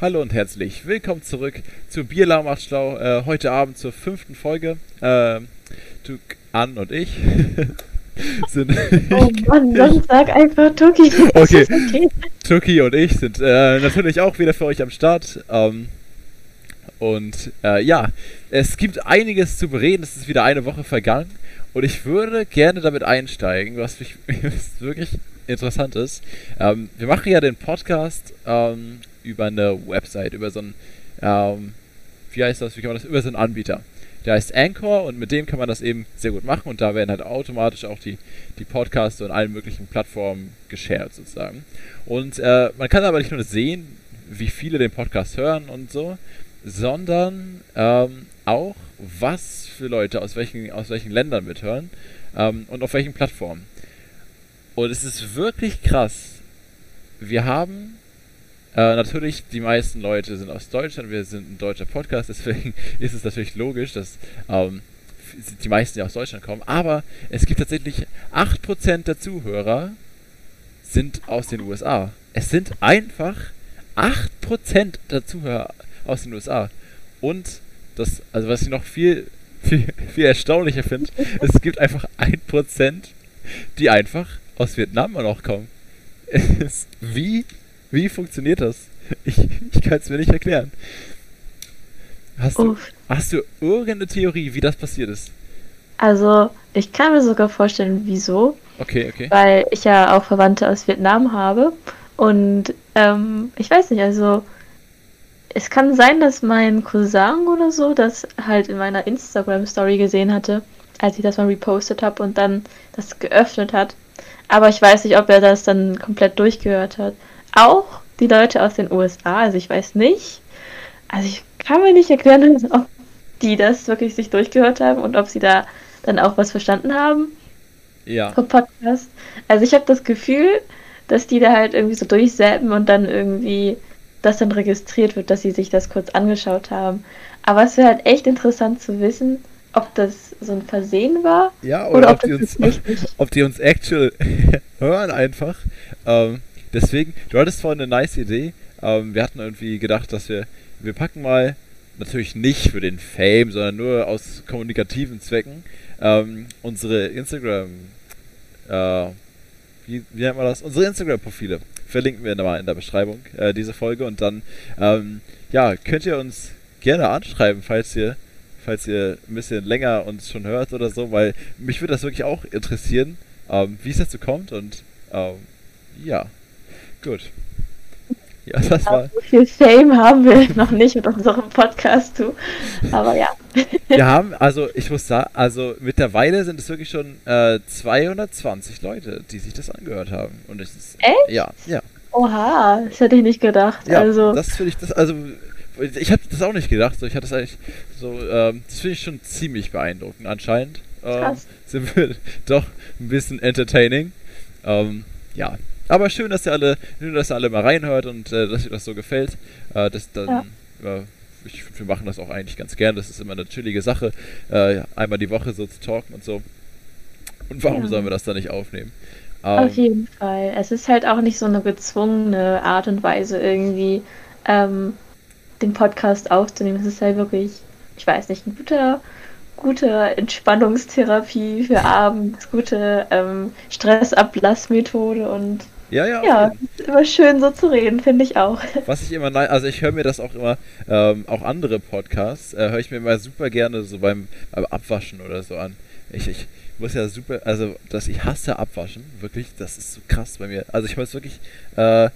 Hallo und herzlich willkommen zurück zu Bierlau macht schlau. Äh, heute Abend zur fünften Folge. Äh, Tuk, Ann und ich sind. Oh Mann, dann sag einfach Tuki. Okay. okay. Tuki und ich sind äh, natürlich auch wieder für euch am Start. Ähm, und äh, ja, es gibt einiges zu bereden. Es ist wieder eine Woche vergangen. Und ich würde gerne damit einsteigen, was, mich, was wirklich interessant ist. Ähm, wir machen ja den Podcast ähm, über eine Website, über so einen, ähm, wie heißt das, wie kann man das, über so einen Anbieter. Der heißt Anchor und mit dem kann man das eben sehr gut machen und da werden halt automatisch auch die, die Podcasts und allen möglichen Plattformen geshared sozusagen. Und äh, man kann aber nicht nur sehen, wie viele den Podcast hören und so, sondern ähm, auch, was für Leute aus welchen, aus welchen Ländern mithören ähm, und auf welchen Plattformen. Und es ist wirklich krass. Wir haben äh, natürlich, die meisten Leute sind aus Deutschland, wir sind ein deutscher Podcast, deswegen ist es natürlich logisch, dass ähm, die meisten ja aus Deutschland kommen. Aber es gibt tatsächlich 8% der Zuhörer sind aus den USA. Es sind einfach 8% der Zuhörer aus den USA. Und das, also was ich noch viel, viel, viel erstaunlicher finde, es gibt einfach 1%, die einfach aus Vietnam noch kommen. wie wie funktioniert das? Ich, ich kann es mir nicht erklären. Hast du, hast du irgendeine Theorie, wie das passiert ist? Also, ich kann mir sogar vorstellen, wieso. Okay, okay. Weil ich ja auch Verwandte aus Vietnam habe. Und ähm, ich weiß nicht, also es kann sein, dass mein Cousin oder so das halt in meiner Instagram-Story gesehen hatte, als ich das mal repostet habe und dann das geöffnet hat. Aber ich weiß nicht, ob er das dann komplett durchgehört hat auch die Leute aus den USA, also ich weiß nicht. Also ich kann mir nicht erklären, ob die das wirklich sich durchgehört haben und ob sie da dann auch was verstanden haben. Ja. Vom Podcast. Also ich habe das Gefühl, dass die da halt irgendwie so durchsäppen und dann irgendwie das dann registriert wird, dass sie sich das kurz angeschaut haben. Aber es wäre halt echt interessant zu wissen, ob das so ein Versehen war. Ja, oder, oder ob, ob, die uns, ob die uns actual hören einfach. Ähm, Deswegen, du hattest vorhin eine nice Idee. Ähm, wir hatten irgendwie gedacht, dass wir, wir packen mal, natürlich nicht für den Fame, sondern nur aus kommunikativen Zwecken, ähm, unsere Instagram, äh, wie, wie nennt man das? Unsere Instagram-Profile verlinken wir mal in der Beschreibung, äh, diese Folge. Und dann, ähm, ja, könnt ihr uns gerne anschreiben, falls ihr, falls ihr ein bisschen länger uns schon hört oder so, weil mich würde das wirklich auch interessieren, ähm, wie es dazu kommt und, ähm, ja. Gut. Ja, das ja, war. So viel Fame haben wir noch nicht mit unserem Podcast, du. Aber ja. Wir haben, also ich muss sagen, also mittlerweile sind es wirklich schon äh, 220 Leute, die sich das angehört haben. Und es ist. Echt? Ja, ja. Oha, das hätte ich nicht gedacht. Ja, also. das finde ich, das, also ich hatte das auch nicht gedacht. So, ich hatte das eigentlich so, ähm, das finde ich schon ziemlich beeindruckend. Anscheinend ähm, sind wir doch ein bisschen entertaining. Ähm, ja, aber schön, dass ihr alle, schön, dass ihr alle mal reinhört und äh, dass ihr das so gefällt. Äh, das dann, ja. äh, ich, wir machen das auch eigentlich ganz gern. Das ist immer eine chillige Sache, äh, einmal die Woche so zu talken und so. Und warum ja. sollen wir das dann nicht aufnehmen? Ähm, Auf jeden Fall. Es ist halt auch nicht so eine gezwungene Art und Weise irgendwie ähm, den Podcast aufzunehmen. Es ist halt wirklich, ich weiß nicht, ein guter gute Entspannungstherapie für abends, gute ähm, Stressablassmethode und ja, ja. Ja, ist immer schön so zu reden, finde ich auch. Was ich immer, also ich höre mir das auch immer, ähm, auch andere Podcasts, äh, höre ich mir immer super gerne so beim, beim Abwaschen oder so an. Ich, ich muss ja super, also dass ich hasse Abwaschen, wirklich, das ist so krass bei mir. Also ich muss wirklich äh,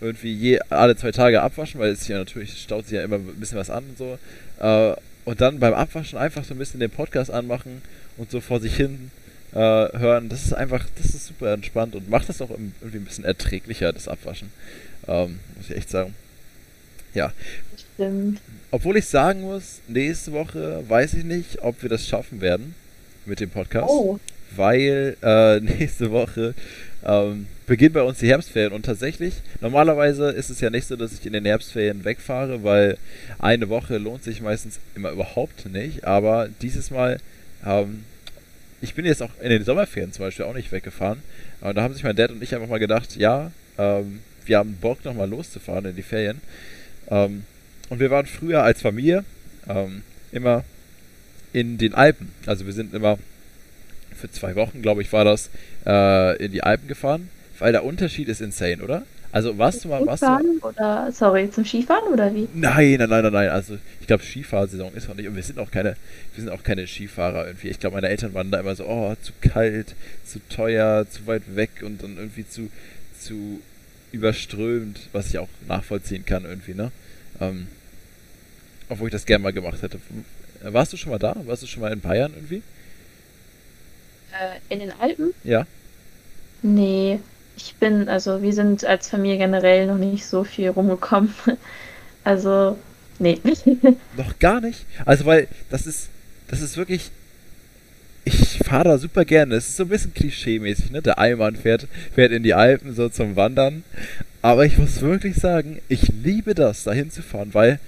irgendwie je alle zwei Tage abwaschen, weil es ja natürlich staut sich ja immer ein bisschen was an und so. Äh, und dann beim Abwaschen einfach so ein bisschen den Podcast anmachen und so vor sich hin äh, hören. Das ist einfach, das ist super entspannt und macht das auch irgendwie ein bisschen erträglicher, das Abwaschen. Ähm, muss ich echt sagen. Ja. Stimmt. Obwohl ich sagen muss, nächste Woche weiß ich nicht, ob wir das schaffen werden mit dem Podcast. Oh. Weil äh, nächste Woche ähm, beginnt bei uns die Herbstferien und tatsächlich, normalerweise ist es ja nicht so, dass ich in den Herbstferien wegfahre, weil eine Woche lohnt sich meistens immer überhaupt nicht, aber dieses Mal ähm, ich bin jetzt auch in den Sommerferien zum Beispiel auch nicht weggefahren. Und da haben sich mein Dad und ich einfach mal gedacht, ja, ähm, wir haben Bock nochmal loszufahren in die Ferien. Ähm, und wir waren früher als Familie ähm, immer in den Alpen. Also wir sind immer für zwei Wochen, glaube ich, war das, äh, in die Alpen gefahren. Weil der Unterschied ist insane, oder? Also warst du mal, warst du oder sorry, zum Skifahren oder wie? Nein, nein, nein, nein, nein. Also ich glaube Skifahrsaison ist noch nicht und wir sind auch keine, wir sind auch keine Skifahrer irgendwie. Ich glaube meine Eltern waren da immer so, oh, zu kalt, zu teuer, zu weit weg und dann irgendwie zu, zu überströmt, was ich auch nachvollziehen kann irgendwie, ne? Ähm, obwohl ich das gerne mal gemacht hätte. Warst du schon mal da? Warst du schon mal in Bayern irgendwie? Äh, in den Alpen? Ja. Nee, ich bin, also wir sind als Familie generell noch nicht so viel rumgekommen. Also, nee. Noch gar nicht? Also, weil das ist, das ist wirklich. Ich fahre da super gerne. Es ist so ein bisschen klischee-mäßig, ne? Der Allmann fährt, fährt in die Alpen so zum Wandern. Aber ich muss wirklich sagen, ich liebe das, da hinzufahren, weil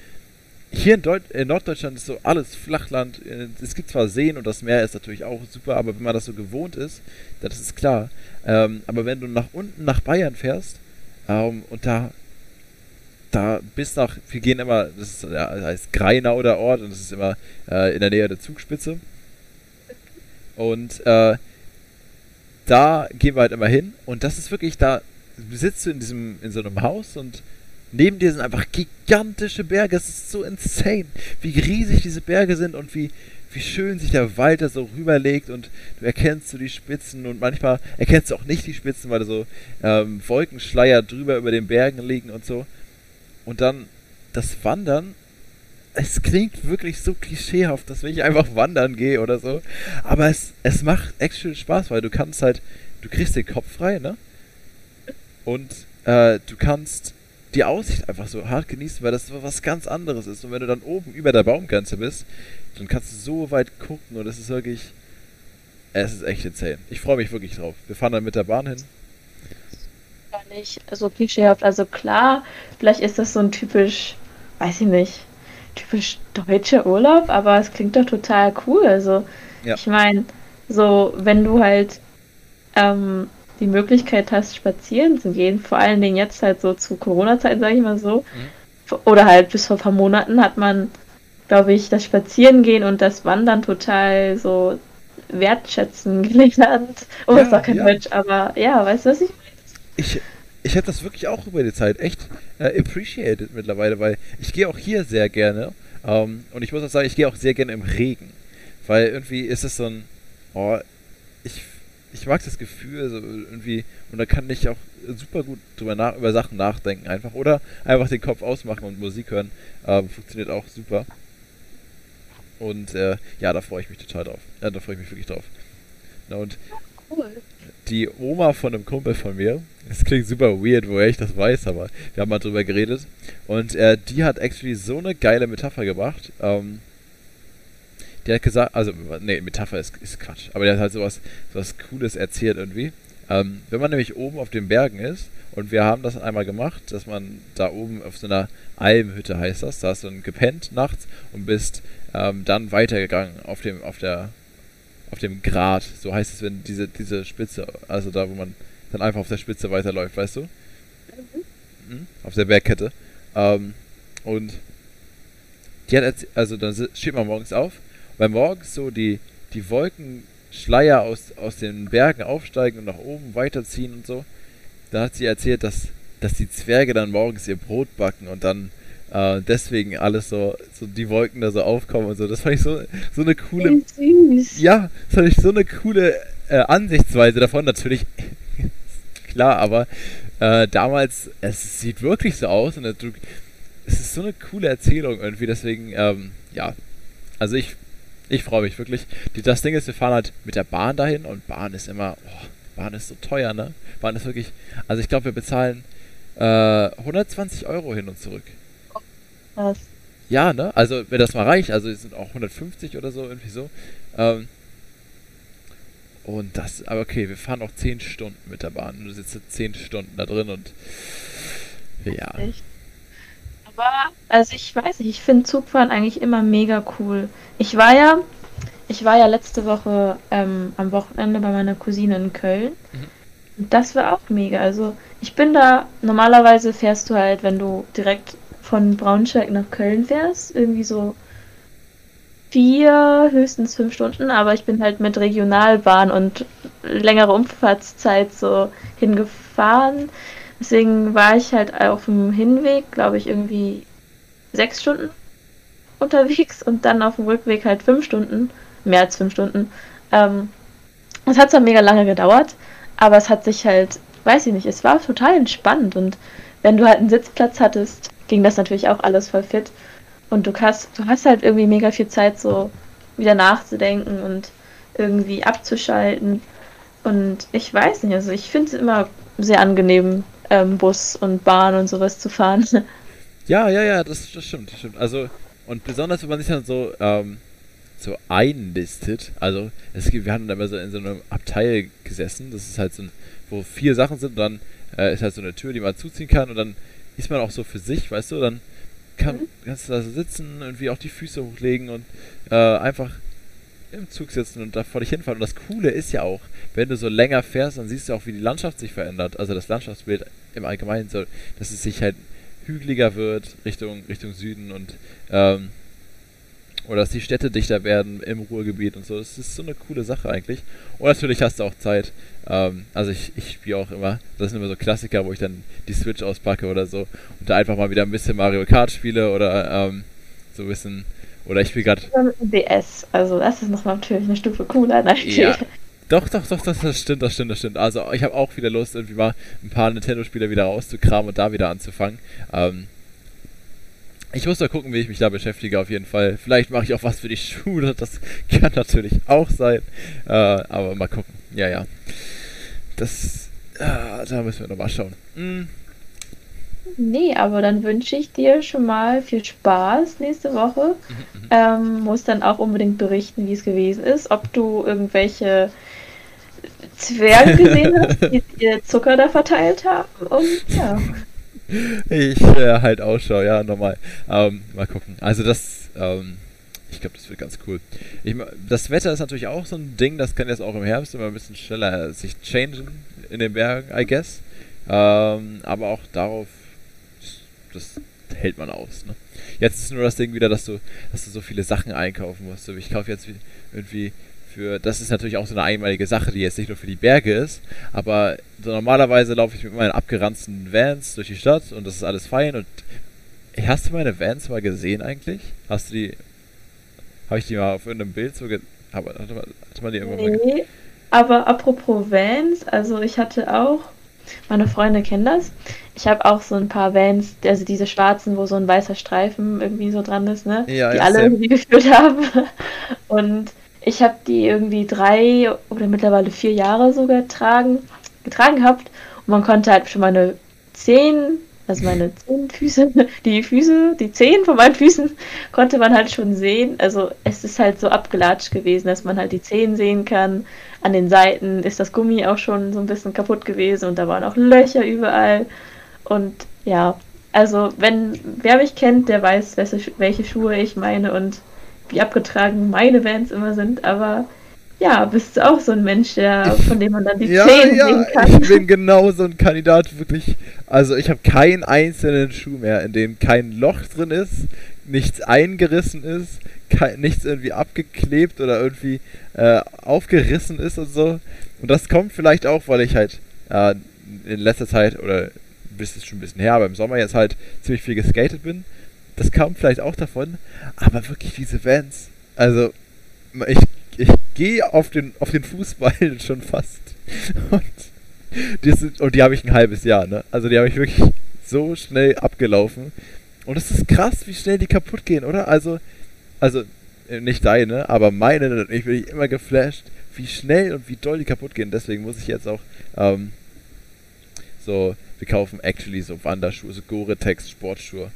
hier in, Deut in, Norddeutschland ist so alles Flachland. Es gibt zwar Seen und das Meer ist natürlich auch super, aber wenn man das so gewohnt ist, das ist klar. Ähm, aber wenn du nach unten nach Bayern fährst ähm, und da da bis nach, wir gehen immer, das, ist, ja, das heißt Greinau der Ort und das ist immer äh, in der Nähe der Zugspitze. Und äh, da gehen wir halt immer hin und das ist wirklich, da sitzt du in diesem, in so einem Haus und neben dir sind einfach gigantische Berge. Es ist so insane, wie riesig diese Berge sind und wie, wie schön sich der Wald da so rüberlegt und du erkennst so die Spitzen und manchmal erkennst du auch nicht die Spitzen, weil da so ähm, Wolkenschleier drüber über den Bergen liegen und so. Und dann das Wandern, es klingt wirklich so klischeehaft, dass wenn ich einfach wandern gehe oder so, aber es, es macht echt Spaß, weil du kannst halt, du kriegst den Kopf frei, ne? Und äh, du kannst die Aussicht einfach so hart genießen, weil das was ganz anderes ist. Und wenn du dann oben über der Baumgrenze bist, dann kannst du so weit gucken und es ist wirklich. Es ist echt insane. Ich freue mich wirklich drauf. Wir fahren dann mit der Bahn hin. Gar nicht so klischeehaft. Also klar, vielleicht ist das so ein typisch, weiß ich nicht, typisch deutscher Urlaub, aber es klingt doch total cool. Also ja. ich meine, so wenn du halt ähm, die Möglichkeit hast, spazieren zu gehen, vor allen Dingen jetzt halt so zu Corona-Zeiten, sage ich mal so, mhm. oder halt bis vor ein paar Monaten hat man, glaube ich, das Spazierengehen und das Wandern total so wertschätzen gelernt. Oh, ja, ist doch kein ja. Deutsch, aber ja, weißt du, was ich Ich, ich hätte das wirklich auch über die Zeit echt äh, appreciated mittlerweile, weil ich gehe auch hier sehr gerne ähm, und ich muss auch sagen, ich gehe auch sehr gerne im Regen, weil irgendwie ist es so ein, oh, ich mag das Gefühl so irgendwie und da kann ich auch super gut drüber nach, über Sachen nachdenken einfach oder einfach den Kopf ausmachen und Musik hören. Ähm, funktioniert auch super. Und äh, ja, da freue ich mich total drauf. Ja, da freue ich mich wirklich drauf. Na, und cool. die Oma von einem Kumpel von mir, es klingt super weird, woher ich das weiß, aber wir haben mal drüber geredet. Und äh, die hat actually so eine geile Metapher gebracht. Ähm, der hat gesagt, also, nee, Metapher ist, ist Quatsch, aber der hat halt sowas, sowas Cooles erzählt irgendwie. Ähm, wenn man nämlich oben auf den Bergen ist, und wir haben das einmal gemacht, dass man da oben auf so einer Almhütte heißt das, da hast du dann gepennt nachts und bist ähm, dann weitergegangen auf dem, auf der, auf dem Grat, so heißt es, wenn diese, diese Spitze, also da, wo man dann einfach auf der Spitze weiterläuft, weißt du? Mhm. Mhm, auf der Bergkette. Ähm, und die hat, also dann steht man morgens auf weil morgens so die, die Wolkenschleier aus, aus den Bergen aufsteigen und nach oben weiterziehen und so. Da hat sie erzählt, dass, dass die Zwerge dann morgens ihr Brot backen und dann äh, deswegen alles so, so die Wolken da so aufkommen und so. Das fand ich so, so eine coole. Ja, das fand ich so eine coole äh, Ansichtsweise davon. Natürlich, klar, aber äh, damals, es sieht wirklich so aus und es ist so eine coole Erzählung irgendwie. Deswegen, ähm, ja, also ich ich freue mich wirklich. Das Ding ist, wir fahren halt mit der Bahn dahin und Bahn ist immer, oh, Bahn ist so teuer, ne? Bahn ist wirklich, also ich glaube, wir bezahlen äh, 120 Euro hin und zurück. Was? Ja, ne? Also, wenn das mal reicht, also es sind auch 150 oder so, irgendwie so. Ähm, und das, aber okay, wir fahren auch 10 Stunden mit der Bahn. Du sitzt 10 Stunden da drin und ja. Echt? Aber, also ich weiß nicht, ich finde Zugfahren eigentlich immer mega cool. Ich war ja, ich war ja letzte Woche ähm, am Wochenende bei meiner Cousine in Köln. Mhm. Und das war auch mega. Also ich bin da, normalerweise fährst du halt, wenn du direkt von Braunschweig nach Köln fährst. Irgendwie so vier, höchstens fünf Stunden, aber ich bin halt mit Regionalbahn und längere Umfahrtszeit so hingefahren. Deswegen war ich halt auf dem Hinweg, glaube ich, irgendwie sechs Stunden unterwegs und dann auf dem Rückweg halt fünf Stunden, mehr als fünf Stunden. Ähm, es hat zwar mega lange gedauert, aber es hat sich halt, weiß ich nicht, es war total entspannt und wenn du halt einen Sitzplatz hattest, ging das natürlich auch alles voll fit. Und du hast, du hast halt irgendwie mega viel Zeit, so wieder nachzudenken und irgendwie abzuschalten. Und ich weiß nicht, also ich finde es immer sehr angenehm, ähm, Bus und Bahn und sowas zu fahren. Ja, ja, ja, das, das stimmt, das stimmt. Also, und besonders, wenn man sich dann so, ähm, so einlistet, also es gibt, wir hatten da immer so in so einem Abteil gesessen, das ist halt so ein, wo vier Sachen sind und dann äh, ist halt so eine Tür, die man zuziehen kann und dann ist man auch so für sich, weißt du, dann kann, mhm. kannst du da so sitzen, irgendwie auch die Füße hochlegen und äh, einfach im Zug sitzen und da vor dich hinfahren. Und das Coole ist ja auch, wenn du so länger fährst, dann siehst du auch, wie die Landschaft sich verändert. Also das Landschaftsbild im Allgemeinen so, dass es sich halt hügeliger wird Richtung, Richtung Süden und ähm, oder dass die Städte dichter werden im Ruhrgebiet und so. Das ist so eine coole Sache eigentlich. Und natürlich hast du auch Zeit. Ähm, also ich, ich spiele auch immer, das sind immer so Klassiker, wo ich dann die Switch auspacke oder so und da einfach mal wieder ein bisschen Mario Kart spiele oder ähm, so ein bisschen. Oder ich spiele gerade. DS, also das ist nochmal natürlich eine Stufe cooler. Ja, doch, doch, doch, das, das stimmt, das stimmt, das stimmt. Also ich habe auch wieder Lust, irgendwie mal ein paar Nintendo-Spiele wieder rauszukramen und da wieder anzufangen. Ähm, ich muss da gucken, wie ich mich da beschäftige, auf jeden Fall. Vielleicht mache ich auch was für die Schule, das kann natürlich auch sein. Äh, aber mal gucken. Ja, ja. Das, äh, da müssen wir nochmal schauen. Hm. Nee, aber dann wünsche ich dir schon mal viel Spaß nächste Woche. Mhm, mhm. ähm, muss dann auch unbedingt berichten, wie es gewesen ist, ob du irgendwelche Zwerge gesehen hast, die ihr Zucker da verteilt haben. Und ja. Ich äh, halt Ausschau, ja, nochmal. Ähm, mal gucken. Also das, ähm, ich glaube, das wird ganz cool. Ich, das Wetter ist natürlich auch so ein Ding, das kann jetzt auch im Herbst immer ein bisschen schneller sich changen in den Bergen, I guess. Ähm, aber auch darauf, das hält man aus. Ne? Jetzt ist nur das Ding wieder, dass du, dass du so viele Sachen einkaufen musst. Ich kaufe jetzt irgendwie für, das ist natürlich auch so eine einmalige Sache, die jetzt nicht nur für die Berge ist, aber so normalerweise laufe ich mit meinen abgeranzten Vans durch die Stadt und das ist alles fein und hast du meine Vans mal gesehen eigentlich? Hast du die, habe ich die mal auf irgendeinem Bild so, ge hatte, hatte, hatte man die irgendwann nee, mal aber apropos Vans, also ich hatte auch, meine Freunde kennen das, ich habe auch so ein paar Vans, also diese schwarzen, wo so ein weißer Streifen irgendwie so dran ist, ne? Ja, die ja, alle irgendwie geführt haben. Und ich habe die irgendwie drei oder mittlerweile vier Jahre sogar tragen, getragen gehabt. Und man konnte halt schon meine Zehen, also meine zehn Füße, die Füße, die Zehen von meinen Füßen konnte man halt schon sehen. Also es ist halt so abgelatscht gewesen, dass man halt die Zehen sehen kann. An den Seiten ist das Gummi auch schon so ein bisschen kaputt gewesen und da waren auch Löcher überall. Und ja, also wenn wer mich kennt, der weiß, welche Schuhe ich meine und wie abgetragen meine Vans immer sind, aber ja, bist du auch so ein Mensch, der, von dem man dann die ja, Zehen ja, sehen kann. Ich bin genau so ein Kandidat, wirklich. Also ich habe keinen einzelnen Schuh mehr, in dem kein Loch drin ist, nichts eingerissen ist, kein, nichts irgendwie abgeklebt oder irgendwie äh, aufgerissen ist und so. Und das kommt vielleicht auch, weil ich halt äh, in letzter Zeit oder bis es schon ein bisschen her, aber im Sommer jetzt halt ziemlich viel geskatet bin das kam vielleicht auch davon. Aber wirklich diese Vans. Also, ich, ich gehe auf den, auf den Fußball schon fast. Und die, und die habe ich ein halbes Jahr, ne? Also die habe ich wirklich so schnell abgelaufen. Und es ist krass, wie schnell die kaputt gehen, oder? Also, also äh, nicht deine, aber meine, ich bin immer geflasht, wie schnell und wie doll die kaputt gehen. Deswegen muss ich jetzt auch ähm, so, wir kaufen actually so Wanderschuhe, so Gore-Tex Sportschuhe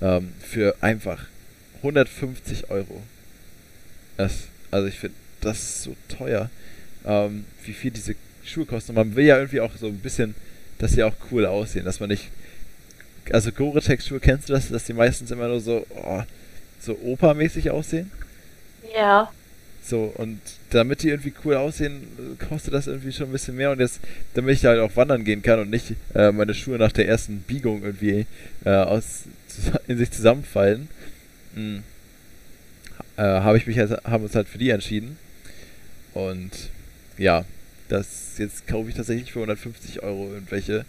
ähm, für einfach 150 Euro. Das, also ich finde das so teuer, ähm, wie viel diese Schuhe kosten. Und man will ja irgendwie auch so ein bisschen, dass sie auch cool aussehen, dass man nicht. Also Gore-Tex-Schuhe, kennst du das, dass die meistens immer nur so, oh, so opermäßig aussehen? Ja. So, und damit die irgendwie cool aussehen, kostet das irgendwie schon ein bisschen mehr. Und jetzt, damit ich halt auch wandern gehen kann und nicht äh, meine Schuhe nach der ersten Biegung irgendwie äh, aus, in sich zusammenfallen, hm, äh, habe ich mich halt, haben uns halt für die entschieden. Und ja, das jetzt kaufe ich tatsächlich für 150 Euro irgendwelche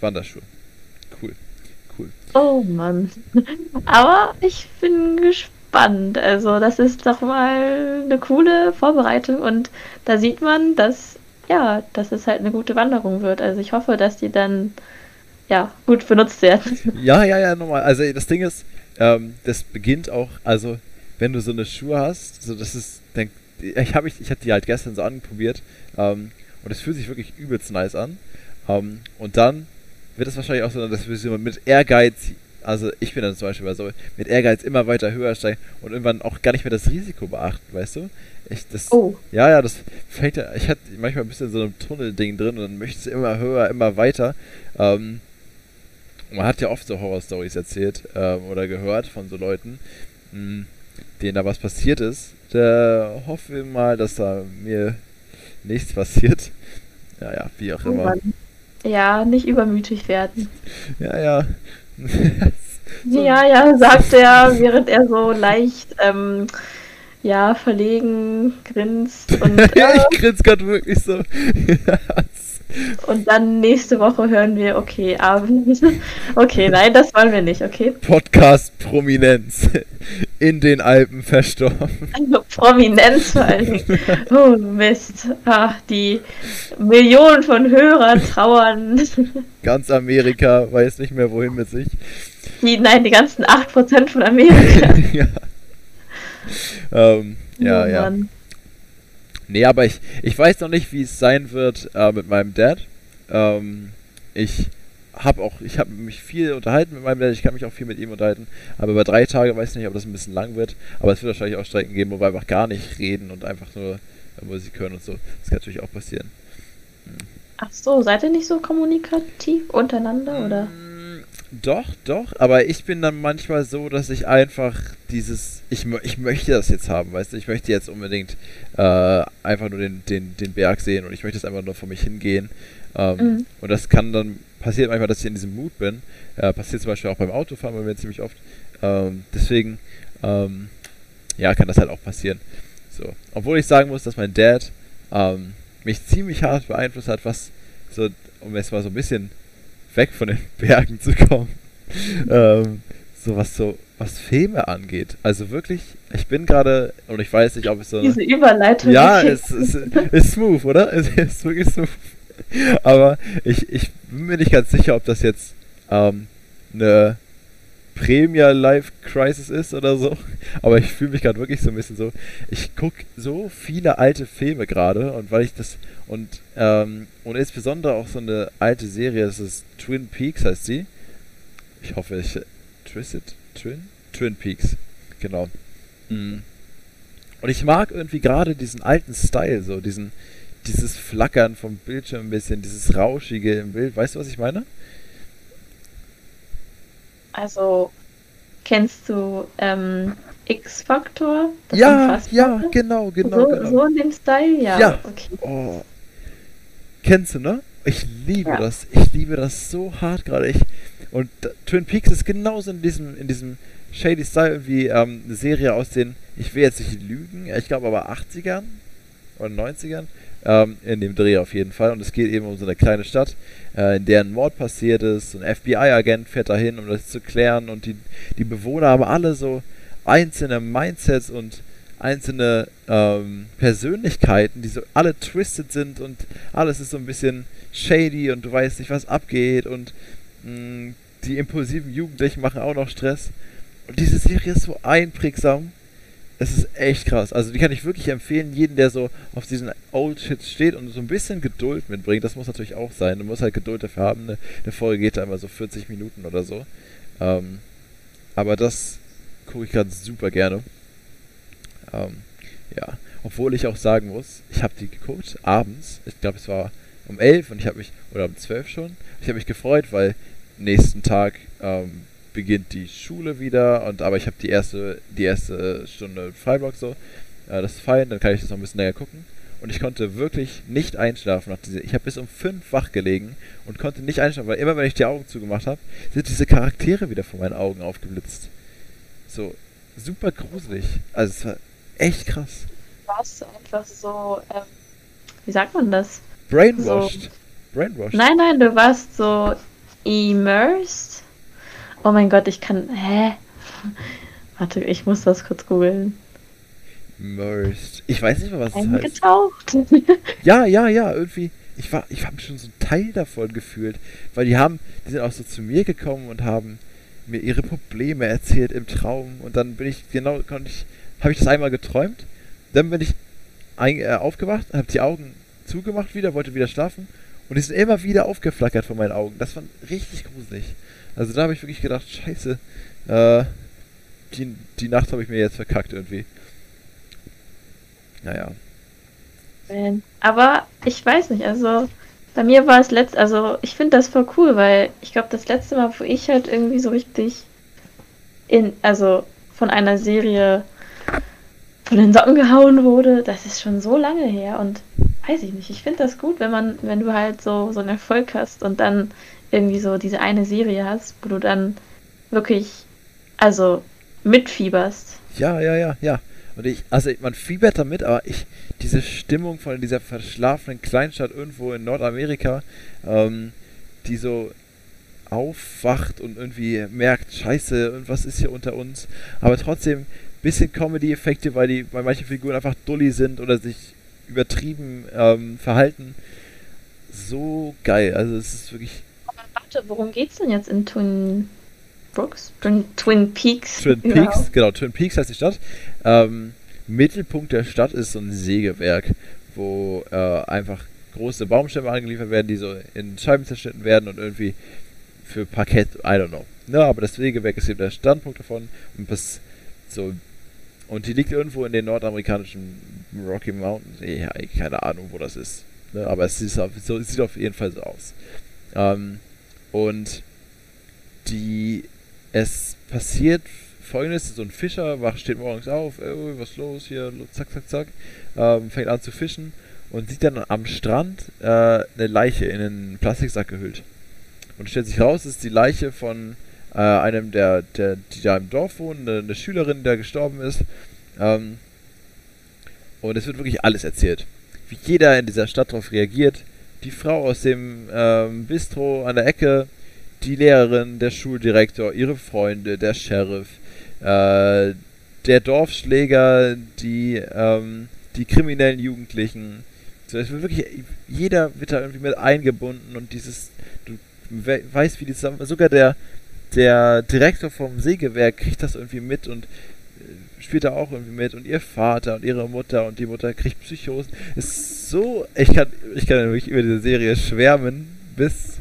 Wanderschuhe. Cool. Oh Mann. Aber ich bin gespannt. Also, das ist doch mal eine coole Vorbereitung und da sieht man, dass ja, dass es halt eine gute Wanderung wird. Also, ich hoffe, dass die dann ja gut benutzt werden. Ja, ja, ja, nochmal. Also, das Ding ist, ähm, das beginnt auch, also, wenn du so eine Schuhe hast, so das ist, denk, ich habe ich, ich hatte die halt gestern so anprobiert ähm, und es fühlt sich wirklich übelst nice an. Ähm, und dann wird es wahrscheinlich auch so, dass wir mit Ehrgeiz, also ich bin dann zum Beispiel so, mit Ehrgeiz immer weiter höher steigen und irgendwann auch gar nicht mehr das Risiko beachten, weißt du? Ich, das, oh. Ja, ja, das fängt ja, ich hatte manchmal ein bisschen so ein Tunnelding drin und dann möchtest du immer höher, immer weiter. Ähm, man hat ja oft so Horror-Stories erzählt ähm, oder gehört von so Leuten, mh, hm, denen da was passiert ist. Da hoffen wir mal, dass da mir nichts passiert. Ja, ja, wie auch immer. Ja, nicht übermütig werden. Ja, ja. so. Ja, ja, sagt er, während er so leicht, ähm, ja, verlegen grinst. Und, äh, ja, ich grinse gerade wirklich so. Und dann nächste Woche hören wir, okay, Abend. Okay, nein, das wollen wir nicht, okay? Podcast Prominenz. In den Alpen verstorben. Also Prominenz vor allem. Oh Mist. Ach, die Millionen von Hörern trauern. Ganz Amerika weiß nicht mehr, wohin mit sich. Die, nein, die ganzen 8% von Amerika. ja. Ähm, ja, oh, ja. Mann. Nee, aber ich, ich weiß noch nicht, wie es sein wird äh, mit meinem Dad. Ähm, ich habe auch, ich habe mich viel unterhalten mit meinem Dad, ich kann mich auch viel mit ihm unterhalten, aber über drei Tage weiß ich nicht, ob das ein bisschen lang wird, aber es wird wahrscheinlich auch Strecken geben, wo wir einfach gar nicht reden und einfach nur Musik hören und so. Das kann natürlich auch passieren. Hm. Ach so, seid ihr nicht so kommunikativ untereinander, oder? Hm doch, doch, aber ich bin dann manchmal so, dass ich einfach dieses, ich, ich möchte das jetzt haben, weißt du, ich möchte jetzt unbedingt äh, einfach nur den, den, den Berg sehen und ich möchte es einfach nur vor mich hingehen. Ähm, mhm. Und das kann dann, passiert manchmal, dass ich in diesem Mut bin. Äh, passiert zum Beispiel auch beim Autofahren bei mir ziemlich oft. Ähm, deswegen, ähm, ja, kann das halt auch passieren. So. Obwohl ich sagen muss, dass mein Dad ähm, mich ziemlich hart beeinflusst hat, was so, um jetzt mal so ein bisschen weg von den Bergen zu kommen. ähm, so was so was Filme angeht. Also wirklich, ich bin gerade und ich weiß nicht, ob es so diese Überleitung. Ja, es ist, ist smooth, oder? Es ist wirklich smooth. Aber ich, ich bin mir nicht ganz sicher, ob das jetzt ähm, eine Premier Life Crisis ist oder so. Aber ich fühle mich gerade wirklich so ein bisschen so. Ich gucke so viele alte Filme gerade und weil ich das und ähm, und insbesondere auch so eine alte Serie, das ist Twin Peaks heißt sie. Ich hoffe, ich Twisted Twin Twin Peaks, genau. Mhm. Und ich mag irgendwie gerade diesen alten Style, so diesen dieses Flackern vom Bildschirm ein bisschen, dieses rauschige im Bild. Weißt du, was ich meine? Also, kennst du ähm, X-Factor? Ja, ja, genau, genau so, genau. so in dem Style, ja. ja. Okay. Oh. Kennst du, ne? Ich liebe ja. das. Ich liebe das so hart gerade. Ich und Twin Peaks ist genauso in diesem in diesem shady Style wie ähm, eine Serie aus den ich will jetzt nicht lügen, ich glaube aber 80ern oder 90ern ähm, in dem Dreh auf jeden Fall. Und es geht eben um so eine kleine Stadt, äh, in der ein Mord passiert ist. Ein FBI-Agent fährt dahin, um das zu klären. Und die, die Bewohner haben alle so einzelne Mindsets und einzelne ähm, Persönlichkeiten, die so alle twisted sind und alles ist so ein bisschen shady und du weißt nicht, was abgeht und mh, mm, die impulsiven Jugendlichen machen auch noch Stress. Und diese Serie ist so einprägsam es ist echt krass. Also die kann ich wirklich empfehlen, jeden, der so auf diesen Old Shit steht und so ein bisschen Geduld mitbringt. Das muss natürlich auch sein. Du musst halt Geduld dafür haben. Eine, eine Folge geht da immer so 40 Minuten oder so. Ähm, aber das gucke ich gerade super gerne. Ähm, ja, obwohl ich auch sagen muss, ich habe die geguckt abends. Ich glaube, es war um 11 und ich habe mich, oder um 12 schon. Ich habe mich gefreut, weil nächsten Tag ähm, beginnt die Schule wieder und aber ich habe die erste die erste Stunde Freiblock so äh, das ist fein, dann kann ich das noch ein bisschen länger gucken. Und ich konnte wirklich nicht einschlafen nach dieser. Ich habe bis um fünf wach gelegen und konnte nicht einschlafen, weil immer wenn ich die Augen zugemacht habe, sind diese Charaktere wieder vor meinen Augen aufgeblitzt. So super gruselig. Also es war echt krass. Warst du einfach so, ähm, wie sagt man das? Brainwashed. So. Brainwashed. Nein, nein, du warst so immersed. Oh mein Gott, ich kann. Hä? Warte, ich muss das kurz googeln. Immersed. Ich weiß nicht mal, was es heißt. Ja, ja, ja, irgendwie. Ich war, ich habe schon so ein Teil davon gefühlt, weil die haben, die sind auch so zu mir gekommen und haben mir ihre Probleme erzählt im Traum und dann bin ich genau, konnte ich, habe ich das einmal geträumt, dann bin ich ein, äh, aufgewacht, habe die Augen zugemacht wieder, wollte wieder schlafen und die sind immer wieder aufgeflackert vor meinen Augen. Das war richtig gruselig. Also da habe ich wirklich gedacht, scheiße, äh, die, die Nacht habe ich mir jetzt verkackt irgendwie. Naja. Aber ich weiß nicht, also bei mir war es letzt, also ich finde das voll cool, weil ich glaube, das letzte Mal, wo ich halt irgendwie so richtig in, also von einer Serie von den Socken gehauen wurde, das ist schon so lange her und weiß ich nicht, ich finde das gut, wenn man, wenn du halt so, so einen Erfolg hast und dann irgendwie so diese eine Serie hast, wo du dann wirklich, also mitfieberst. Ja, ja, ja, ja. Und ich, also man fiebert damit, aber ich, diese Stimmung von dieser verschlafenen Kleinstadt irgendwo in Nordamerika, ähm, die so aufwacht und irgendwie merkt, scheiße, irgendwas ist hier unter uns, aber trotzdem bisschen Comedy-Effekte, weil die bei manchen Figuren einfach dulli sind oder sich übertrieben ähm, verhalten. So geil, also es ist wirklich. Warte, worum geht's denn jetzt in Twin Brooks? Twin, Twin Peaks. Twin Peaks, genau. genau, Twin Peaks heißt die Stadt. Ähm, Mittelpunkt der Stadt ist so ein Sägewerk, wo äh, einfach große Baumstämme angeliefert werden, die so in Scheiben zerschnitten werden und irgendwie für Parkett, I don't know. Ja, aber das Sägewerk ist eben der Standpunkt davon und bis so und die liegt irgendwo in den nordamerikanischen Rocky Mountains. Ja, keine Ahnung, wo das ist. Ne? Aber es, auf, so, es sieht auf jeden Fall so aus. Ähm, und die es passiert folgendes: so ein Fischer wach, steht morgens auf, oh, was los hier, zack, zack, zack, ähm, fängt an zu fischen und sieht dann am Strand äh, eine Leiche in einen Plastiksack gehüllt. Und stellt sich raus, es ist die Leiche von äh, einem, der, der, die da im Dorf wohnen, eine, eine Schülerin, der gestorben ist. Ähm, und es wird wirklich alles erzählt. Wie jeder in dieser Stadt darauf reagiert. Die Frau aus dem ähm, Bistro an der Ecke, die Lehrerin, der Schuldirektor, ihre Freunde, der Sheriff, äh, der Dorfschläger, die, ähm, die kriminellen Jugendlichen. So, es wird wirklich, jeder wird da irgendwie mit eingebunden und dieses, du weißt, wie die zusammen, sogar der, der Direktor vom Sägewerk kriegt das irgendwie mit und spielt da auch irgendwie mit und ihr Vater und ihre Mutter und die Mutter kriegt Psychosen. Ist so, ich kann, ich kann wirklich über diese Serie schwärmen, bis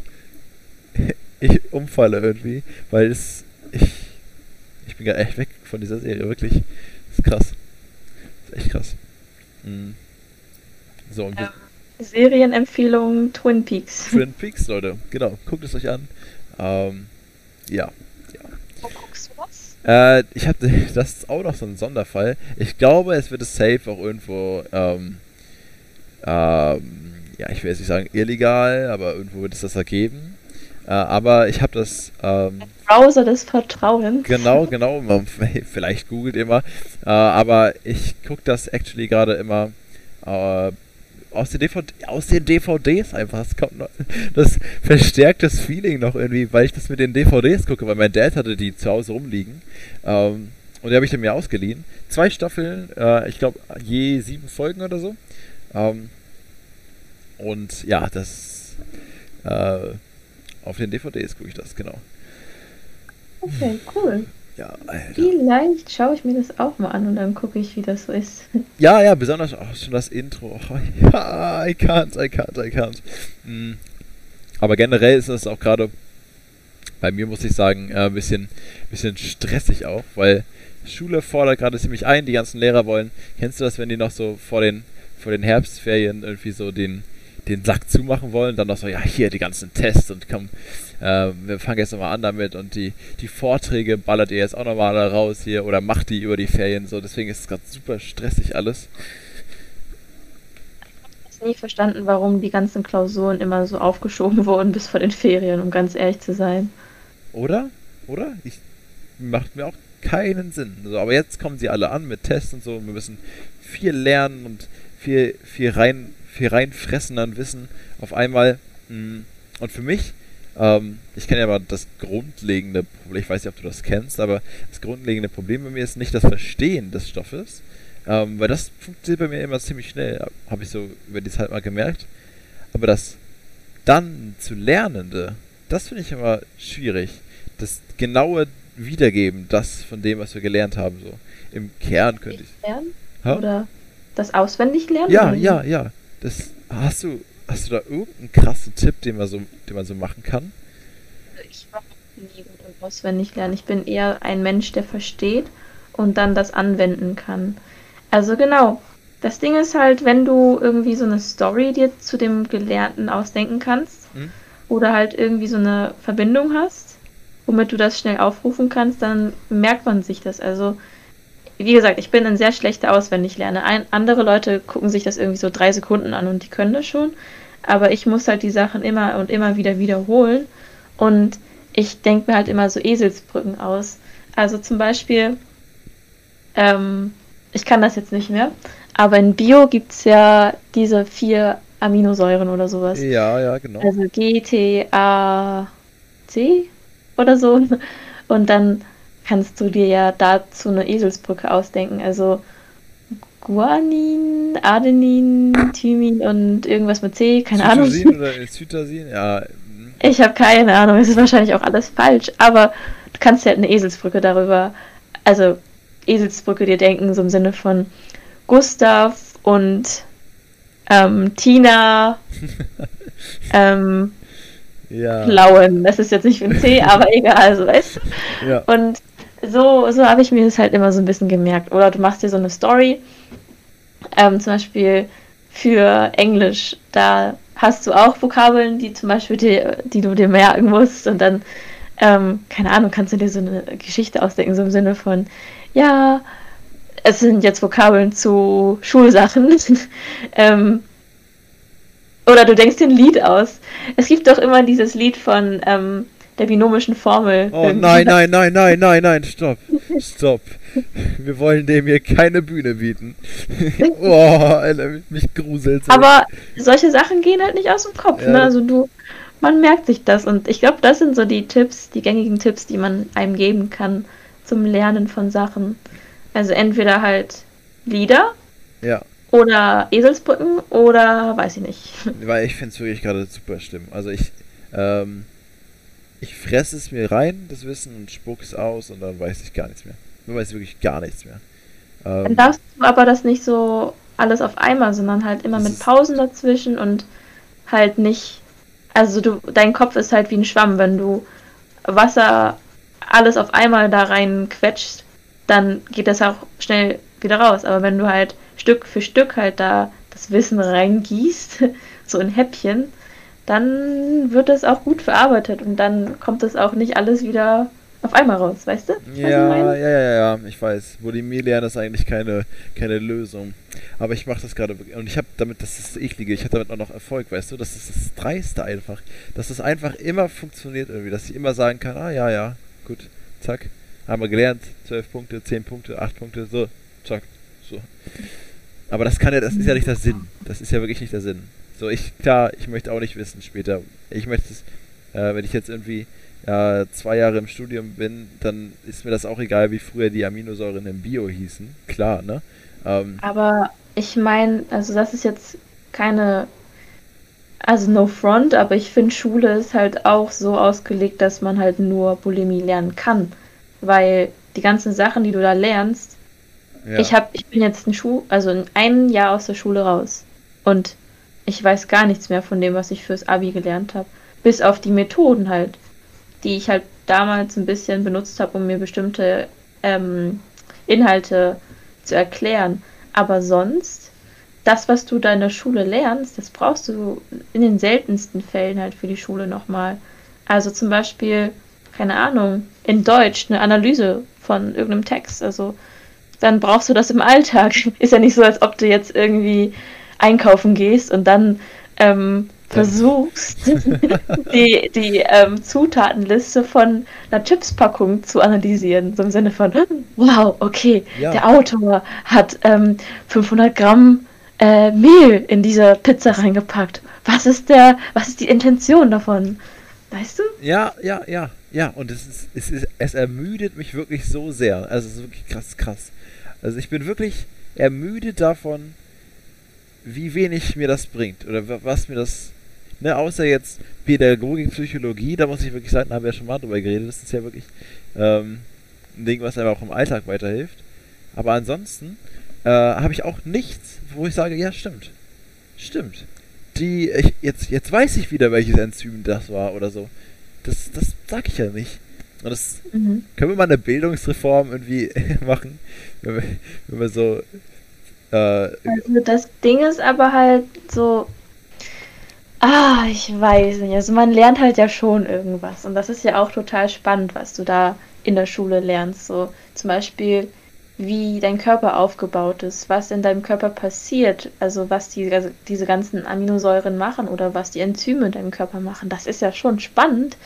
ich umfalle irgendwie, weil es, ich, ich bin gar echt weg von dieser Serie, wirklich. Das ist krass. Das ist echt krass. Mhm. So, und ja. Serienempfehlung Twin Peaks. Twin Peaks, Leute, genau, guckt es euch an. Ähm, ja. ja. Wo guckst du das? Äh, ich habe, das ist auch noch so ein Sonderfall. Ich glaube, es wird es safe auch irgendwo, ähm, ähm, ja, ich will jetzt nicht sagen illegal, aber irgendwo wird es das ergeben. Äh, aber ich habe das. Ähm, Browser des Vertrauens. Genau, genau. Man, vielleicht googelt immer. Äh, aber ich gucke das actually gerade immer äh, aus den, DVD, aus den DVDs einfach. Es kommt noch, das verstärkt das Feeling noch irgendwie, weil ich das mit den DVDs gucke, weil mein Dad hatte die zu Hause rumliegen. Ähm, und die habe ich dann mir ausgeliehen. Zwei Staffeln, äh, ich glaube je sieben Folgen oder so. Ähm, und ja, das äh, auf den DVDs gucke ich das, genau. Okay, cool. Ja, Alter. Vielleicht schaue ich mir das auch mal an und dann gucke ich, wie das so ist. Ja, ja, besonders auch schon das Intro. Oh, ja, I can't, I can't, I can't. Mhm. Aber generell ist das auch gerade bei mir, muss ich sagen, ein äh, bisschen, bisschen stressig auch, weil Schule fordert gerade ziemlich ein, die ganzen Lehrer wollen. Kennst du das, wenn die noch so vor den, vor den Herbstferien irgendwie so den, den Sack zumachen wollen, dann noch so, ja, hier die ganzen Tests und komm, äh, wir fangen jetzt nochmal an damit und die, die Vorträge ballert ihr jetzt auch nochmal raus hier oder macht die über die Ferien so, deswegen ist es gerade super stressig alles. Ich habe nie verstanden, warum die ganzen Klausuren immer so aufgeschoben wurden bis vor den Ferien, um ganz ehrlich zu sein. Oder? Oder? Ich, macht mir auch keinen Sinn. So, aber jetzt kommen sie alle an mit Tests und so und wir müssen viel lernen und viel, viel rein, viel reinfressen an Wissen auf einmal. Mm, und für mich, ähm, ich kenne ja aber das grundlegende Problem, ich weiß nicht, ob du das kennst, aber das grundlegende Problem bei mir ist nicht das Verstehen des Stoffes, ähm, weil das funktioniert bei mir immer ziemlich schnell, habe ich so über die Zeit mal gemerkt. Aber das dann zu Lernende, das finde ich immer schwierig. Das genaue Wiedergeben, das von dem, was wir gelernt haben, so. Im Kern könnte ich. Lernen? Oder das auswendig lernen? Ja, ja, ja. Das, hast du, hast du da irgendeinen krassen Tipp, den man so, den man so machen kann? Ich mache nie gut im auswendig lernen. Ich bin eher ein Mensch, der versteht und dann das anwenden kann. Also genau. Das Ding ist halt, wenn du irgendwie so eine Story dir zu dem Gelernten ausdenken kannst hm? oder halt irgendwie so eine Verbindung hast, womit du das schnell aufrufen kannst, dann merkt man sich das. Also wie gesagt, ich bin ein sehr schlechter Auswendiglerner. Ein, andere Leute gucken sich das irgendwie so drei Sekunden an und die können das schon. Aber ich muss halt die Sachen immer und immer wieder wiederholen. Und ich denke mir halt immer so Eselsbrücken aus. Also zum Beispiel, ähm, ich kann das jetzt nicht mehr, aber in Bio gibt es ja diese vier Aminosäuren oder sowas. Ja, ja, genau. Also G, T, A, C oder so. Und dann kannst du dir ja dazu eine Eselsbrücke ausdenken. Also Guanin, Adenin, Thymin und irgendwas mit C, keine Cytosin Ahnung. oder Cytosin, ja. Hm. Ich habe keine Ahnung, es ist wahrscheinlich auch alles falsch, aber du kannst ja halt eine Eselsbrücke darüber, also Eselsbrücke dir denken, so im Sinne von Gustav und ähm, Tina, ähm, ja. Plauen. Das ist jetzt nicht für ein C, aber egal, so weißt du. Ja. Und so, so habe ich mir das halt immer so ein bisschen gemerkt. Oder du machst dir so eine Story, ähm, zum Beispiel für Englisch, da hast du auch Vokabeln, die zum Beispiel die, die du dir merken musst und dann, ähm, keine Ahnung, kannst du dir so eine Geschichte ausdenken, so im Sinne von, ja, es sind jetzt Vokabeln zu Schulsachen. ähm, oder du denkst dir ein Lied aus. Es gibt doch immer dieses Lied von ähm, der binomischen Formel. Oh nein, nein, nein, nein, nein, nein, stopp. Stopp. Wir wollen dem hier keine Bühne bieten. oh, Alter, mich gruselt. Aber solche Sachen gehen halt nicht aus dem Kopf, ja. ne? Also du, man merkt sich das und ich glaube, das sind so die Tipps, die gängigen Tipps, die man einem geben kann zum Lernen von Sachen. Also entweder halt Lieder. Ja. Oder Eselsbrücken oder weiß ich nicht. Weil ich finde es wirklich gerade super schlimm. Also ich, ähm, ich fresse es mir rein, das Wissen, und spuck es aus und dann weiß ich gar nichts mehr. Dann weiß ich wirklich gar nichts mehr. Ähm, dann darfst du aber das nicht so alles auf einmal, sondern halt immer mit Pausen dazwischen und halt nicht. Also du, dein Kopf ist halt wie ein Schwamm, wenn du Wasser alles auf einmal da rein quetscht, dann geht das auch schnell wieder raus. Aber wenn du halt Stück für Stück halt da das Wissen reingießt, so in Häppchen, dann wird es auch gut verarbeitet und dann kommt es auch nicht alles wieder auf einmal raus, weißt du? Ja, ja, ja, ja, ich weiß. Lernen ist eigentlich keine, keine Lösung. Aber ich mache das gerade und ich habe damit, das ist das Eklige, ich hatte damit auch noch Erfolg, weißt du? Das ist das Dreiste einfach. Dass es einfach immer funktioniert irgendwie, dass ich immer sagen kann, ah ja, ja, gut, zack, haben wir gelernt, 12 Punkte, 10 Punkte, 8 Punkte, so, zack, so. Aber das kann ja, das ist ja nicht der Sinn. Das ist ja wirklich nicht der Sinn. So, ich, klar, ich möchte auch nicht wissen später. Ich möchte es, äh, wenn ich jetzt irgendwie äh, zwei Jahre im Studium bin, dann ist mir das auch egal, wie früher die Aminosäuren im Bio hießen. Klar, ne? Ähm, aber ich meine, also das ist jetzt keine, also no front, aber ich finde Schule ist halt auch so ausgelegt, dass man halt nur Bulimie lernen kann. Weil die ganzen Sachen, die du da lernst, ja. ich habe, ich bin jetzt ein Schuh, also ein Jahr aus der Schule raus. Und ich weiß gar nichts mehr von dem, was ich fürs Abi gelernt habe. Bis auf die Methoden halt, die ich halt damals ein bisschen benutzt habe, um mir bestimmte ähm, Inhalte zu erklären. Aber sonst das, was du da in der Schule lernst, das brauchst du in den seltensten Fällen halt für die Schule nochmal. Also zum Beispiel, keine Ahnung, in Deutsch eine Analyse von irgendeinem Text. Also dann brauchst du das im Alltag. Ist ja nicht so, als ob du jetzt irgendwie einkaufen gehst und dann ähm, versuchst, die, die ähm, Zutatenliste von einer Chipspackung zu analysieren. So im Sinne von, wow, okay, ja. der Autor hat ähm, 500 Gramm äh, Mehl in diese Pizza reingepackt. Was ist der, was ist die Intention davon? Weißt du? Ja, ja, ja, ja. Und es ist, es ist, es ermüdet mich wirklich so sehr. Also es ist wirklich krass, krass. Also ich bin wirklich ermüdet davon, wie wenig mir das bringt oder was mir das, ne, außer jetzt Pädagogik, Psychologie, da muss ich wirklich sagen, da haben wir ja schon mal drüber geredet, das ist ja wirklich ähm, ein Ding, was einem auch im Alltag weiterhilft. Aber ansonsten äh, habe ich auch nichts, wo ich sage, ja, stimmt. Stimmt. Die, ich, jetzt, jetzt weiß ich wieder, welches Enzym das war oder so. Das, das sag ich ja nicht. Und das mhm. können wir mal eine Bildungsreform irgendwie machen, wenn wir, wenn wir so. Äh, also das Ding ist aber halt so. Ah, ich weiß nicht. Also man lernt halt ja schon irgendwas. Und das ist ja auch total spannend, was du da in der Schule lernst. So zum Beispiel, wie dein Körper aufgebaut ist, was in deinem Körper passiert, also was die, also diese ganzen Aminosäuren machen oder was die Enzyme in deinem Körper machen. Das ist ja schon spannend.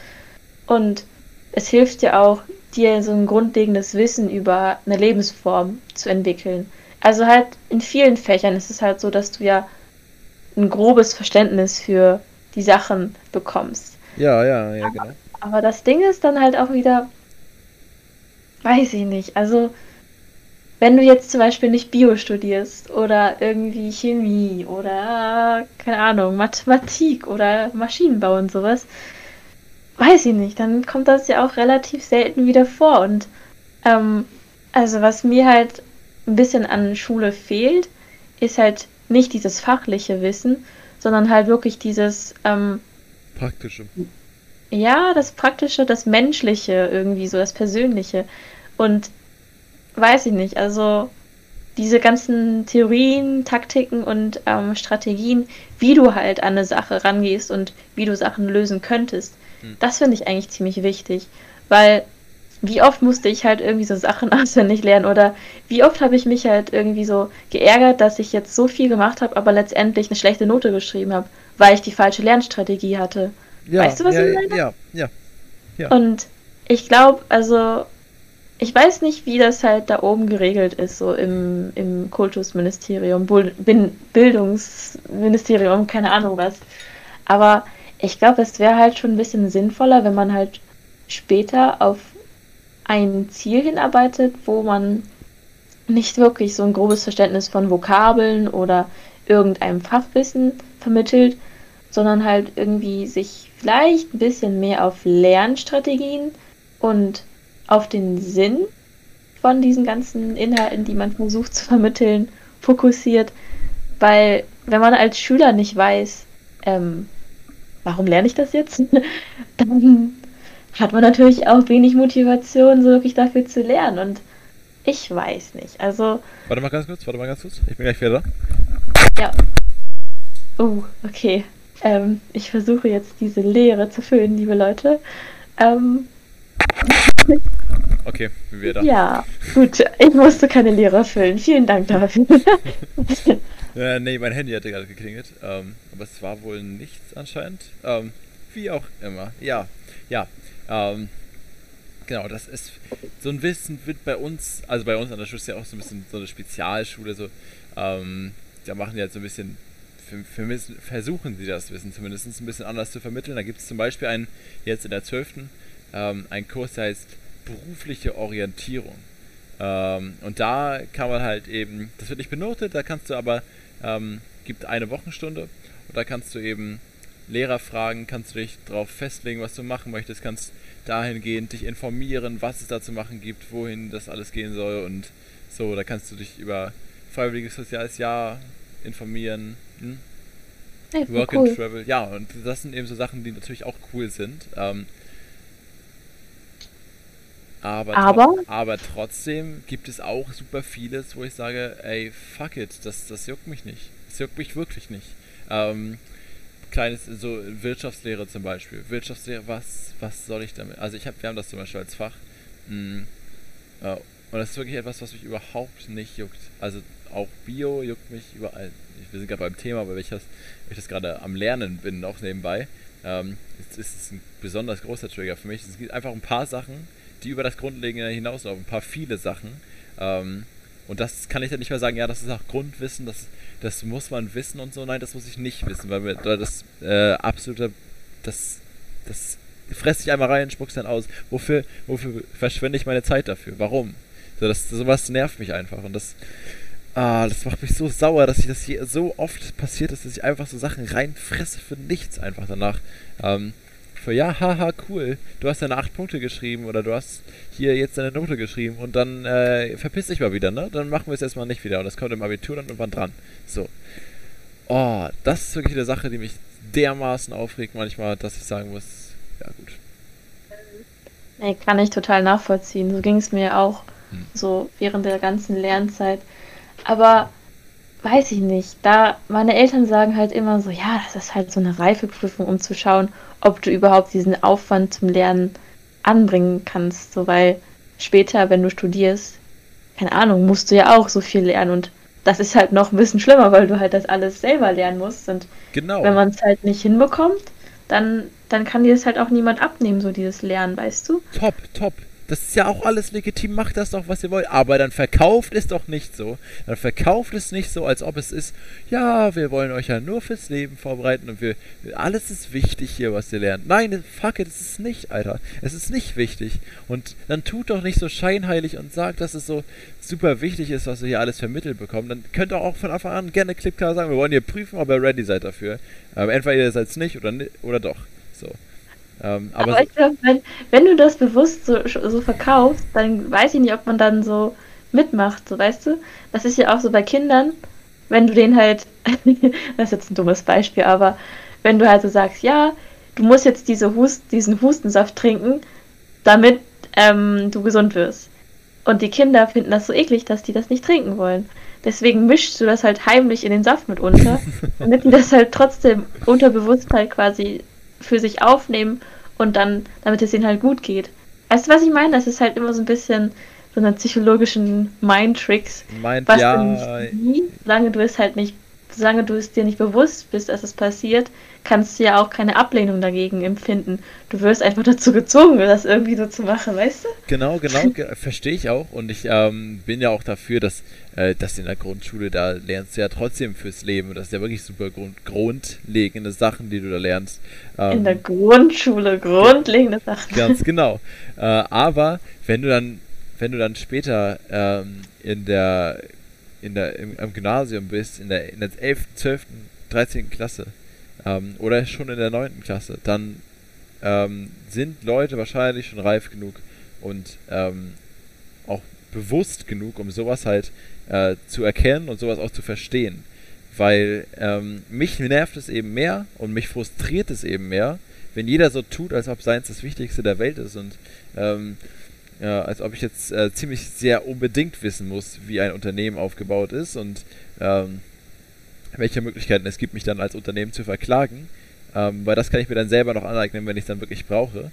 Und es hilft dir auch, dir so ein grundlegendes Wissen über eine Lebensform zu entwickeln. Also halt in vielen Fächern ist es halt so, dass du ja ein grobes Verständnis für die Sachen bekommst. Ja, ja, ja, genau. Aber das Ding ist dann halt auch wieder, weiß ich nicht, also wenn du jetzt zum Beispiel nicht Bio studierst oder irgendwie Chemie oder keine Ahnung, Mathematik oder Maschinenbau und sowas, weiß ich nicht, dann kommt das ja auch relativ selten wieder vor. Und ähm, also was mir halt ein bisschen an Schule fehlt, ist halt nicht dieses fachliche Wissen, sondern halt wirklich dieses ähm, praktische. Ja, das Praktische, das Menschliche irgendwie, so das Persönliche. Und weiß ich nicht, also diese ganzen Theorien, Taktiken und ähm, Strategien, wie du halt an eine Sache rangehst und wie du Sachen lösen könntest, hm. Das finde ich eigentlich ziemlich wichtig, weil wie oft musste ich halt irgendwie so Sachen auswendig lernen oder wie oft habe ich mich halt irgendwie so geärgert, dass ich jetzt so viel gemacht habe, aber letztendlich eine schlechte Note geschrieben habe, weil ich die falsche Lernstrategie hatte. Ja, weißt du, was ja, ich meine? Ja, ja, ja. Und ich glaube, also ich weiß nicht, wie das halt da oben geregelt ist, so im, im Kultusministerium, Bildungsministerium, keine Ahnung was. Aber ich glaube, es wäre halt schon ein bisschen sinnvoller, wenn man halt später auf ein Ziel hinarbeitet, wo man nicht wirklich so ein grobes Verständnis von Vokabeln oder irgendeinem Fachwissen vermittelt, sondern halt irgendwie sich vielleicht ein bisschen mehr auf Lernstrategien und auf den Sinn von diesen ganzen Inhalten, die man versucht zu vermitteln, fokussiert. Weil wenn man als Schüler nicht weiß, ähm, warum lerne ich das jetzt? Dann hat man natürlich auch wenig Motivation, so wirklich dafür zu lernen. Und ich weiß nicht. Also. Warte mal ganz kurz, warte mal ganz kurz. Ich bin gleich wieder da. Ja. Oh, okay. Ähm, ich versuche jetzt diese Leere zu füllen, liebe Leute. Ähm. Okay, wieder da. Ja, gut. Ich musste keine Leere füllen. Vielen Dank dafür. Äh, nee, mein Handy hatte gerade geklingelt. Ähm, aber es war wohl nichts anscheinend. Ähm, wie auch immer. Ja, ja. Ähm, genau, das ist. So ein Wissen wird bei uns, also bei uns an der Schule ist ja auch so ein bisschen so eine Spezialschule. So, ähm, da machen die halt so ein bisschen. Versuchen sie das Wissen zumindest ein bisschen anders zu vermitteln. Da gibt es zum Beispiel einen, jetzt in der 12. Ähm, einen Kurs, der heißt berufliche Orientierung. Ähm, und da kann man halt eben, das wird nicht benotet, da kannst du aber, ähm, gibt eine Wochenstunde und da kannst du eben Lehrer fragen, kannst du dich darauf festlegen, was du machen möchtest, kannst dahingehend dich informieren, was es da zu machen gibt, wohin das alles gehen soll und so, da kannst du dich über Freiwilliges Soziales Jahr informieren. Hm? Hey, Work cool. and Travel, ja, und das sind eben so Sachen, die natürlich auch cool sind. Ähm, aber, aber? Tro aber trotzdem gibt es auch super vieles, wo ich sage, ey, fuck it, das, das juckt mich nicht. Das juckt mich wirklich nicht. Ähm, kleines, so Wirtschaftslehre zum Beispiel. Wirtschaftslehre, was, was soll ich damit? Also ich habe, wir haben das zum Beispiel als Fach. Mm, äh, und das ist wirklich etwas, was mich überhaupt nicht juckt. Also auch Bio juckt mich überall. Wir sind gerade beim Thema, weil ich das, ich das gerade am Lernen bin, noch nebenbei. Ähm, ist, ist ein besonders großer Trigger für mich. Es gibt einfach ein paar Sachen, die über das Grundlegende hinauslaufen. Ein paar viele Sachen. Ähm, und das kann ich dann nicht mehr sagen, ja, das ist auch Grundwissen, das, das muss man wissen und so. Nein, das muss ich nicht wissen, weil mir das äh, absolute, das, das fresse ich einmal rein, spuck's dann aus. Wofür, wofür verschwende ich meine Zeit dafür? Warum? So, das, sowas nervt mich einfach und das, ah, das macht mich so sauer, dass ich das hier so oft passiert ist, dass ich einfach so Sachen reinfresse für nichts einfach danach. Ähm, für ja, haha, cool, du hast deine 8 Punkte geschrieben oder du hast hier jetzt deine Note geschrieben und dann äh, verpiss dich mal wieder, ne? Dann machen wir es erstmal nicht wieder und das kommt im Abitur dann irgendwann dran. So. Oh, das ist wirklich eine Sache, die mich dermaßen aufregt manchmal, dass ich sagen muss, ja gut. Nee, kann ich total nachvollziehen. So ging es mir auch hm. so während der ganzen Lernzeit. Aber weiß ich nicht. Da meine Eltern sagen halt immer so, ja, das ist halt so eine Reifeprüfung, um zu schauen, ob du überhaupt diesen Aufwand zum Lernen anbringen kannst. So, weil später, wenn du studierst, keine Ahnung, musst du ja auch so viel lernen und das ist halt noch ein bisschen schlimmer, weil du halt das alles selber lernen musst. Und genau. wenn man es halt nicht hinbekommt, dann, dann kann dir das halt auch niemand abnehmen, so dieses Lernen, weißt du? Top, top. Das ist ja auch alles legitim, macht das doch, was ihr wollt. Aber dann verkauft es doch nicht so. Dann verkauft es nicht so, als ob es ist, ja, wir wollen euch ja nur fürs Leben vorbereiten und wir, alles ist wichtig hier, was ihr lernt. Nein, fuck it, es ist nicht, Alter. Es ist nicht wichtig. Und dann tut doch nicht so scheinheilig und sagt, dass es so super wichtig ist, was ihr hier alles vermittelt bekommt. Dann könnt ihr auch von Anfang an gerne klipp klar sagen, wir wollen hier prüfen, ob ihr ready seid dafür. Aber entweder ihr seid es nicht oder, oder doch. So. Ähm, aber, aber ich glaube, wenn, wenn du das bewusst so, so verkaufst, dann weiß ich nicht, ob man dann so mitmacht, so weißt du? Das ist ja auch so bei Kindern, wenn du den halt, das ist jetzt ein dummes Beispiel, aber wenn du halt so sagst, ja, du musst jetzt diese Hust, diesen Hustensaft trinken, damit ähm, du gesund wirst. Und die Kinder finden das so eklig, dass die das nicht trinken wollen. Deswegen mischst du das halt heimlich in den Saft mit unter, damit die das halt trotzdem unter Bewusstheit quasi für sich aufnehmen und dann, damit es ihnen halt gut geht. Weißt du, was ich meine? Das ist halt immer so ein bisschen so eine psychologischen Mind-Tricks. Mind, was ja. Nie, solange du es halt nicht, solange du es dir nicht bewusst bist, dass es passiert, kannst du ja auch keine Ablehnung dagegen empfinden. Du wirst einfach dazu gezwungen, das irgendwie so zu machen, weißt du? Genau, genau, verstehe ich auch. Und ich ähm, bin ja auch dafür, dass, äh, dass in der Grundschule, da lernst du ja trotzdem fürs Leben. Das ist ja wirklich super grund grundlegende Sachen, die du da lernst. Ähm, in der Grundschule grundlegende Sachen. Ganz genau. Äh, aber wenn du dann, wenn du dann später ähm, in der in der, im, im Gymnasium bist, in der, in der 11., 12., 13. Klasse, ähm, oder schon in der 9. Klasse, dann ähm, sind Leute wahrscheinlich schon reif genug und ähm, auch bewusst genug, um sowas halt äh, zu erkennen und sowas auch zu verstehen. Weil ähm, mich nervt es eben mehr und mich frustriert es eben mehr, wenn jeder so tut, als ob Seins das Wichtigste der Welt ist und ähm, ja, als ob ich jetzt äh, ziemlich sehr unbedingt wissen muss, wie ein Unternehmen aufgebaut ist und ähm, welche Möglichkeiten es gibt, mich dann als Unternehmen zu verklagen. Ähm, weil das kann ich mir dann selber noch aneignen, wenn ich es dann wirklich brauche.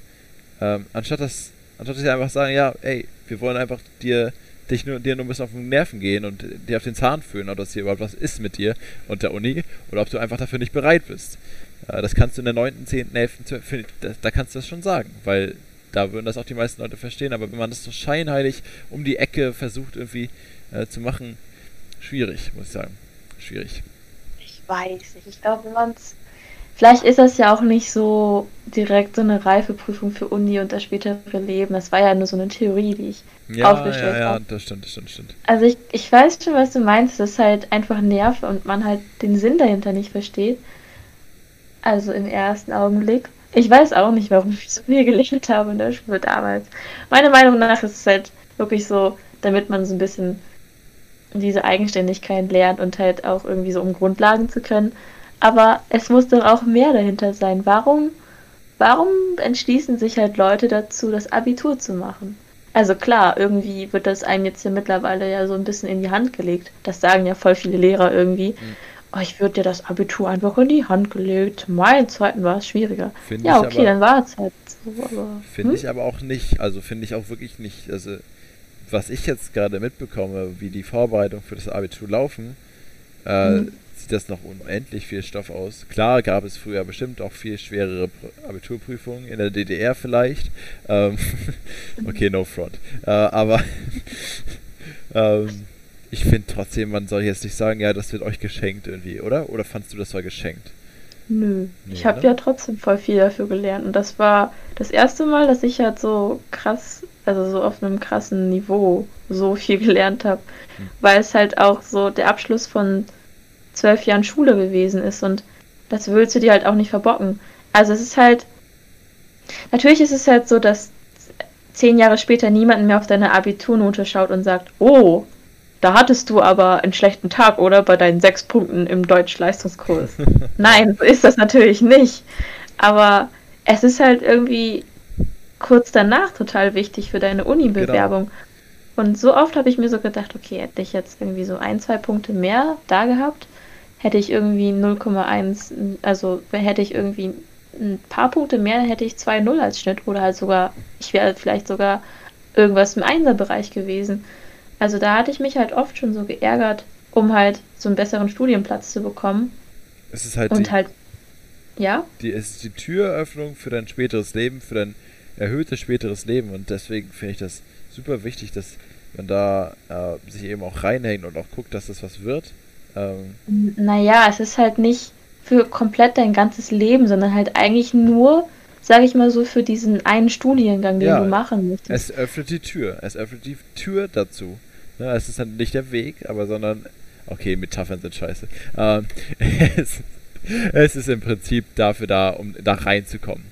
Ähm, anstatt dass, anstatt dass ich einfach sagen, ja, ey, wir wollen einfach dir, dich nur, dir nur ein bisschen auf den Nerven gehen und dir auf den Zahn fühlen, ob das hier überhaupt was ist mit dir und der Uni oder ob du einfach dafür nicht bereit bist. Äh, das kannst du in der 9., 10., 11., 12., da, da kannst du das schon sagen, weil da würden das auch die meisten Leute verstehen, aber wenn man das so scheinheilig um die Ecke versucht irgendwie äh, zu machen, schwierig, muss ich sagen. Schwierig weiß nicht. Ich glaube, wenn man es. Vielleicht ist das ja auch nicht so direkt so eine Reifeprüfung für Uni und das spätere Leben. Das war ja nur so eine Theorie, die ich ja, aufgestellt habe. Ja, ja, das stimmt, das stimmt, das stimmt. Also ich, ich weiß schon, was du meinst, dass halt einfach nervt und man halt den Sinn dahinter nicht versteht. Also im ersten Augenblick. Ich weiß auch nicht, warum ich so viel gelernt habe in der Schule damals. Meiner Meinung nach ist es halt wirklich so, damit man so ein bisschen diese Eigenständigkeit lernt und halt auch irgendwie so um Grundlagen zu können. Aber es muss doch auch mehr dahinter sein. Warum, warum entschließen sich halt Leute dazu, das Abitur zu machen? Also klar, irgendwie wird das einem jetzt hier mittlerweile ja so ein bisschen in die Hand gelegt. Das sagen ja voll viele Lehrer irgendwie. Mhm. oh, ich würde dir das Abitur einfach in die Hand gelegt. Mein zweiten war es schwieriger. Find ja, okay, aber- dann war es halt so. Finde hm? ich aber auch nicht, also finde ich auch wirklich nicht, also was ich jetzt gerade mitbekomme, wie die Vorbereitungen für das Abitur laufen, äh, Mhm. sieht das noch unendlich viel Stoff aus. Klar gab es früher bestimmt auch viel schwerere Pr- Abiturprüfungen, in der DDR vielleicht. Ähm, okay, no front. Äh, aber ähm, ich finde trotzdem, man soll jetzt nicht sagen, ja, das wird euch geschenkt irgendwie, oder? Oder fandst du, das war geschenkt? Nö, Nee, ich habe ja trotzdem voll viel dafür gelernt. Und das war das erste Mal, dass ich halt so krass, also so auf einem krassen Niveau so viel gelernt habe. Hm. Weil es halt auch so der Abschluss von zwölf Jahren Schule gewesen ist. Und das willst du dir halt auch nicht verbocken. Also es ist halt, natürlich ist es halt so, dass zehn Jahre später niemand mehr auf deine Abiturnote schaut und sagt, oh, da hattest du aber einen schlechten Tag, oder? Bei deinen sechs Punkten im Deutsch-Leistungskurs. Nein, so ist das natürlich nicht. Aber es ist halt irgendwie kurz danach total wichtig für deine Uni-Bewerbung. Und so oft habe ich mir so gedacht, okay, hätte ich jetzt irgendwie so ein, zwei Punkte mehr da gehabt, hätte ich irgendwie 0,1, also hätte ich irgendwie ein paar Punkte mehr, hätte ich 2,0 als Schnitt oder halt sogar, ich wäre vielleicht sogar irgendwas im Einserbereich gewesen. Also da hatte ich mich halt oft schon so geärgert, um halt so einen besseren Studienplatz zu bekommen. Es ist halt, Und die, halt, ja, die, es ist die Türöffnung für dein späteres Leben, für dein erhöhtes späteres Leben und deswegen finde ich das super wichtig, dass man da äh, sich eben auch reinhängt und auch guckt, dass das was wird. Ähm, naja, es ist halt nicht für komplett dein ganzes Leben, sondern halt eigentlich nur, sage ich mal so, für diesen einen Studiengang, den Ja, du machen möchtest. es öffnet die Tür. Es öffnet die Tür dazu. Ne, es ist dann nicht der Weg, aber sondern. Okay, Metaphern sind scheiße. Ähm, es, es ist im Prinzip dafür da, um da reinzukommen.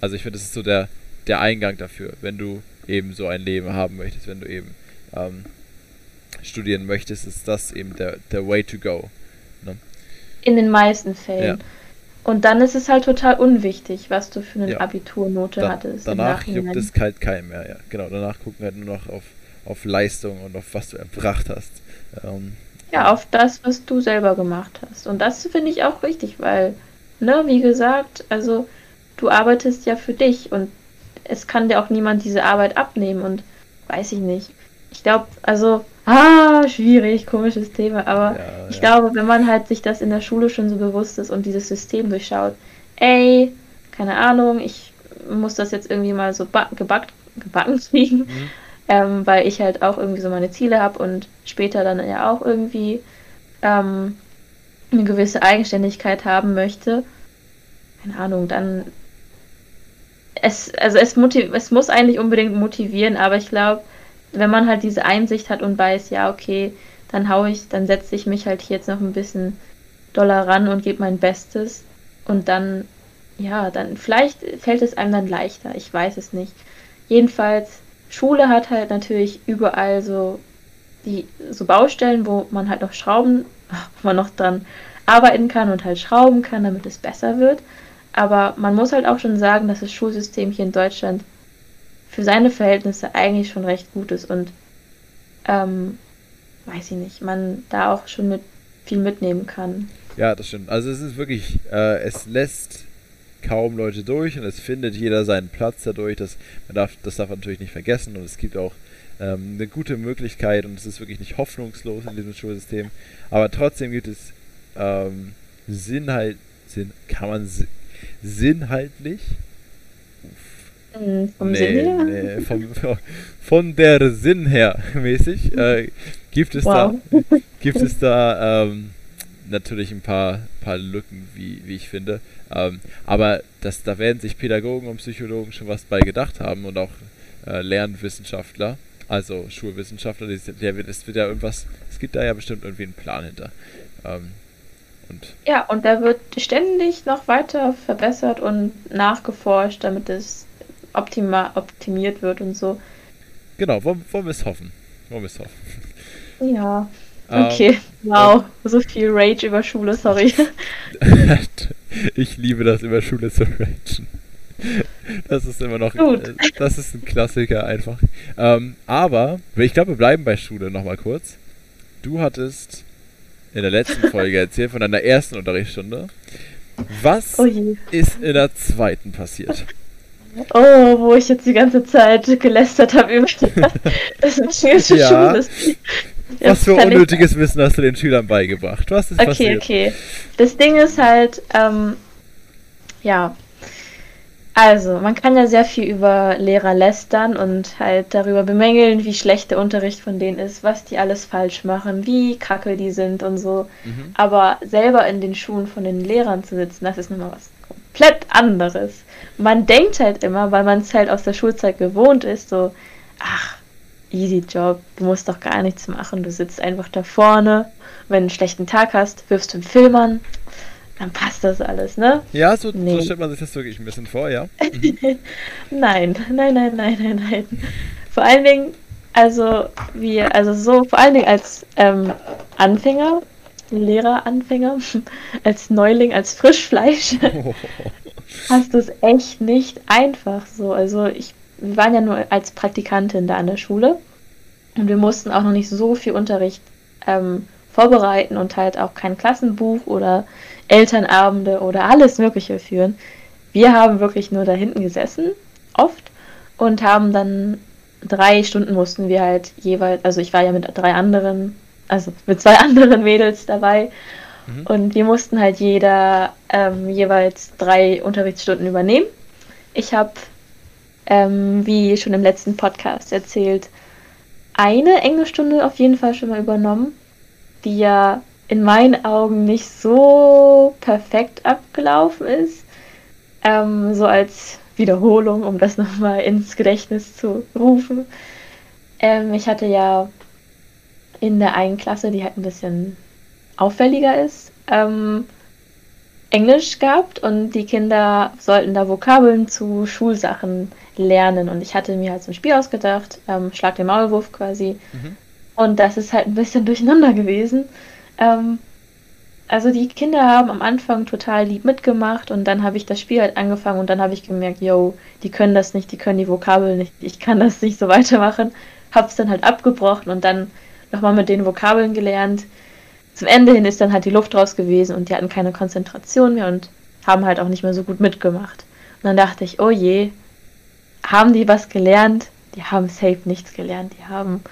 Also ich finde, das ist so der, der Eingang dafür, wenn du eben so ein Leben haben möchtest, wenn du eben ähm, studieren möchtest, ist das eben der, der way to go. In den meisten Fällen. Ja. Und dann ist es halt total unwichtig, was du für eine Ja. Abiturnote Da, hattest. danach juckt es kalt keinem mehr, ja. Genau, danach gucken halt nur noch auf, auf Leistung und auf was du erbracht hast. Ähm, Ja, auf das, was du selber gemacht hast. Und das finde ich auch richtig, weil, ne, wie gesagt, also du arbeitest ja für dich und es kann dir auch niemand diese Arbeit abnehmen und weiß ich nicht. Ich glaube, also, ah, schwierig, komisches Thema, aber ja, ich ja. glaube, wenn man halt sich das in der Schule schon so bewusst ist und dieses System durchschaut, ey, keine Ahnung, ich muss das jetzt irgendwie mal so ba- gebackt, gebacken kriegen, Mhm. Ähm, weil ich halt auch irgendwie so meine Ziele habe und später dann ja auch irgendwie ähm, eine gewisse Eigenständigkeit haben möchte. Keine Ahnung, dann es, also es, es muss eigentlich unbedingt motivieren, aber ich glaube, wenn man halt diese Einsicht hat und weiß, ja, okay, dann hau ich, dann setze ich mich halt hier jetzt noch ein bisschen doller ran und gebe mein Bestes und dann, ja, dann vielleicht fällt es einem dann leichter, ich weiß es nicht. Jedenfalls, Schule hat halt natürlich überall so die so Baustellen, wo man halt noch Schrauben, wo man noch dran arbeiten kann und halt schrauben kann, damit es besser wird. Aber man muss halt auch schon sagen, dass das Schulsystem hier in Deutschland für seine Verhältnisse eigentlich schon recht gut ist und ähm, weiß ich nicht, man da auch schon mit viel mitnehmen kann. Ja, das stimmt. Also es ist wirklich, äh, es lässt kaum Leute durch und es findet jeder seinen Platz dadurch. Das, man darf, das darf man natürlich nicht vergessen und es gibt auch ähm, eine gute Möglichkeit und es ist wirklich nicht hoffnungslos in diesem Schulsystem. Aber trotzdem gibt es ähm, Sinnhalt, Sinn, kann man si sinnhaltlich Mm, Vom nee, Sinn her? nee, vom, von der Sinn her mäßig äh, gibt es Wow. da gibt es da ähm, natürlich ein paar, paar Lücken, wie, wie ich finde. Ähm, aber das, da werden sich Pädagogen und Psychologen schon was bei gedacht haben und auch äh, Lernwissenschaftler, also Schulwissenschaftler, die, der wird, es wird ja irgendwas, es gibt da ja bestimmt irgendwie einen Plan hinter. Ähm, und Ja, und da wird ständig noch weiter verbessert und nachgeforscht, damit es optima optimiert wird und so. genau, wollen, wollen wir es hoffen. Wollen wir es hoffen. Ja, Ähm, okay. Wow, so viel Rage über Schule, sorry. ich liebe das, über Schule zu ragen. Das ist immer noch, Gut. äh, das ist ein Klassiker einfach. Ähm, aber, ich glaube, wir bleiben bei Schule nochmal kurz. Du hattest in der letzten Folge erzählt, von deiner ersten Unterrichtsstunde. Was Oh ist in der zweiten passiert? Oh, wo ich jetzt die ganze Zeit gelästert habe über das wichtigste Ja. Schulsystem. Was für kann ich- unnötiges Wissen hast du den Schülern beigebracht? Was ist Okay, passiert? okay. Das Ding ist halt, ähm, ja. Also, man kann ja sehr viel über Lehrer lästern und halt darüber bemängeln, wie schlecht der Unterricht von denen ist, was die alles falsch machen, wie kacke die sind und so. Mhm. Aber selber in den Schuhen von den Lehrern zu sitzen, das ist nochmal was komplett anderes. Man denkt halt immer, weil man es halt aus der Schulzeit gewohnt ist, so, ach, easy Job, du musst doch gar nichts machen, du sitzt einfach da vorne, wenn du einen schlechten Tag hast, wirfst du einen Film an, dann passt das alles, ne? Ja, so, so Nee. stellt man sich das wirklich ein bisschen vor, ja. Nein, nein, nein, nein, nein, nein. Vor allen Dingen, also wir, also so, vor allen Dingen als ähm, Anfänger, Lehreranfänger, als Neuling, als Frischfleisch, hast du es echt nicht einfach so. Also ich, wir waren ja nur als Praktikantin da an der Schule und wir mussten auch noch nicht so viel Unterricht ähm, vorbereiten und halt auch kein Klassenbuch oder Elternabende oder alles Mögliche führen. Wir haben wirklich nur da hinten gesessen, oft, und haben dann drei Stunden mussten wir halt jeweils, also ich war ja mit drei anderen, also mit zwei anderen Mädels dabei, Mhm. und wir mussten halt jeder ähm, jeweils drei Unterrichtsstunden übernehmen. Ich habe, ähm, wie schon im letzten Podcast erzählt, eine Englischstunde auf jeden Fall schon mal übernommen, die ja in meinen Augen nicht so perfekt abgelaufen ist. Ähm, so als Wiederholung, um das nochmal ins Gedächtnis zu rufen. Ähm, ich hatte ja in der einen Klasse, die halt ein bisschen auffälliger ist, ähm, Englisch gehabt und die Kinder sollten da Vokabeln zu Schulsachen lernen. Und ich hatte mir halt so ein Spiel ausgedacht, ähm, Schlag den Maulwurf quasi. Mhm. Und das ist halt ein bisschen durcheinander gewesen. Ähm, also die Kinder haben am Anfang total lieb mitgemacht und dann habe ich das Spiel halt angefangen und dann habe ich gemerkt, yo, die können das nicht, die können die Vokabeln nicht, ich kann das nicht so weitermachen. Hab's dann halt abgebrochen und dann nochmal mit den Vokabeln gelernt. Zum Ende hin ist dann halt die Luft raus gewesen und die hatten keine Konzentration mehr und haben halt auch nicht mehr so gut mitgemacht. Und dann dachte ich, oh je, haben die was gelernt? Die haben safe nichts gelernt. Die haben,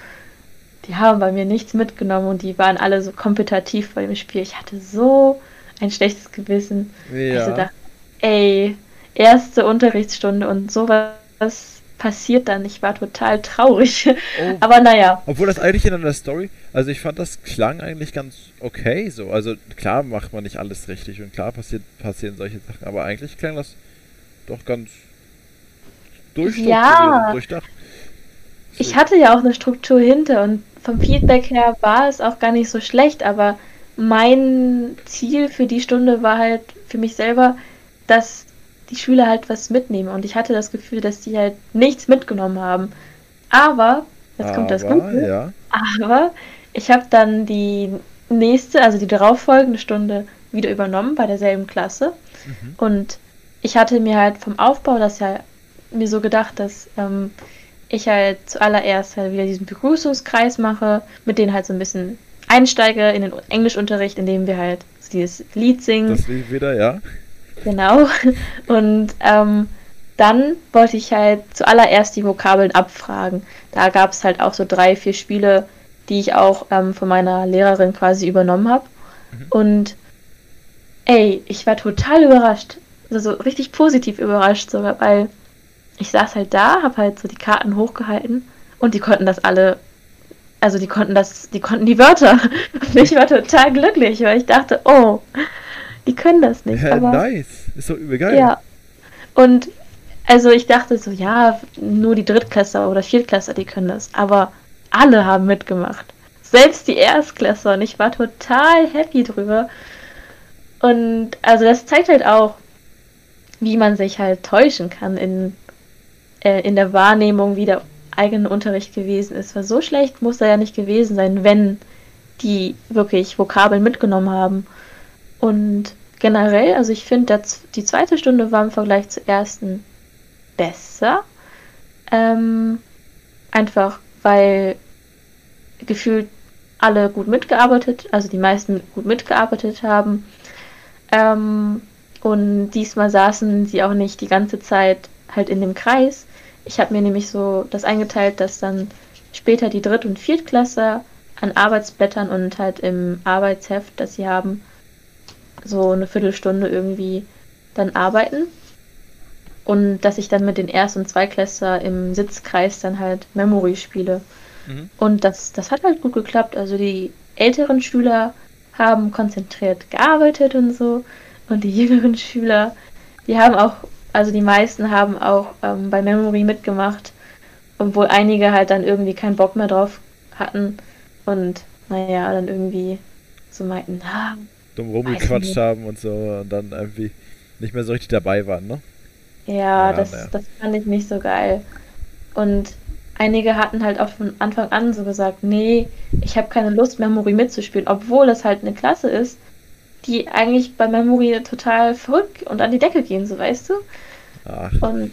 die haben bei mir nichts mitgenommen und die waren alle so kompetitiv bei dem Spiel. Ich hatte so ein schlechtes Gewissen. Ja. Also dachte, ey, erste Unterrichtsstunde und sowas passiert dann. Ich war total traurig. Oh. Aber naja, Obwohl das eigentlich in einer Story, also ich fand das klang eigentlich ganz okay so. Also klar macht man nicht alles richtig und klar passiert, passieren solche Sachen, aber eigentlich klang das doch ganz durchstrukturiert Ja. und durchdacht. ich hatte ja auch eine Struktur hinter und vom Feedback her war es auch gar nicht so schlecht, aber mein Ziel für die Stunde war halt für mich selber, dass die Schüler halt was mitnehmen und ich hatte das Gefühl, dass die halt nichts mitgenommen haben. Aber, jetzt kommt das Aber, Gute, Ja. aber ich habe dann die nächste, also die darauffolgende Stunde wieder übernommen bei derselben Klasse. Mhm. Und ich hatte mir halt vom Aufbau das ja mir so gedacht, dass ähm, ich halt zuallererst halt wieder diesen Begrüßungskreis mache, mit denen halt so ein bisschen einsteige in den Englischunterricht, indem wir halt dieses Lied singen. Das lief wieder, ja. Genau. Und ähm, dann wollte ich halt zuallererst die Vokabeln abfragen. Da gab es halt auch so drei, vier Spiele, die ich auch ähm, von meiner Lehrerin quasi übernommen habe. Mhm. Und ey, ich war total überrascht. Also so richtig positiv überrascht sogar, weil ich saß halt da, habe halt so die Karten hochgehalten und die konnten das alle, also die konnten das, die konnten die Wörter. Und ich war total glücklich, weil ich dachte, oh, die können das nicht. ja aber nice. Ist doch übel geil. ja. Und also ich dachte so, ja, nur die Drittklässler oder Viertklässler, die können das. Aber alle haben mitgemacht. Selbst die Erstklässler. Und ich war total happy drüber. Und also das zeigt halt auch, wie man sich halt täuschen kann in, äh, in der Wahrnehmung, wie der eigene Unterricht gewesen ist. Weil so schlecht muss er ja nicht gewesen sein, wenn die wirklich Vokabeln mitgenommen haben. Und generell, also ich finde, die zweite Stunde war im Vergleich zur ersten besser. Ähm, einfach weil gefühlt alle gut mitgearbeitet, also die meisten gut mitgearbeitet haben. Ähm, und diesmal saßen sie auch nicht die ganze Zeit halt in dem Kreis. Ich habe mir nämlich so das eingeteilt, dass dann später die Dritt- und Viertklässler an Arbeitsblättern und halt im Arbeitsheft, das sie haben, so eine Viertelstunde irgendwie dann arbeiten. Und dass ich dann mit den Erst- und Zweiklässler im Sitzkreis dann halt Memory spiele. Mhm. Und das, das hat halt gut geklappt. Also die älteren Schüler haben konzentriert gearbeitet und so. Und die jüngeren Schüler, die haben auch, also die meisten haben auch ähm, bei Memory mitgemacht, obwohl einige halt dann irgendwie keinen Bock mehr drauf hatten und naja, dann irgendwie so meinten, ah, dumm rumgequatscht haben und so und dann irgendwie nicht mehr so richtig dabei waren, ne? Ja, ja das, ja. das fand ich nicht so geil. Und einige hatten halt auch von Anfang an so gesagt, nee, ich habe keine Lust, Memory mitzuspielen, obwohl das halt eine Klasse ist, die eigentlich bei Memory total verrückt und an die Decke gehen, so weißt du. Ach. Und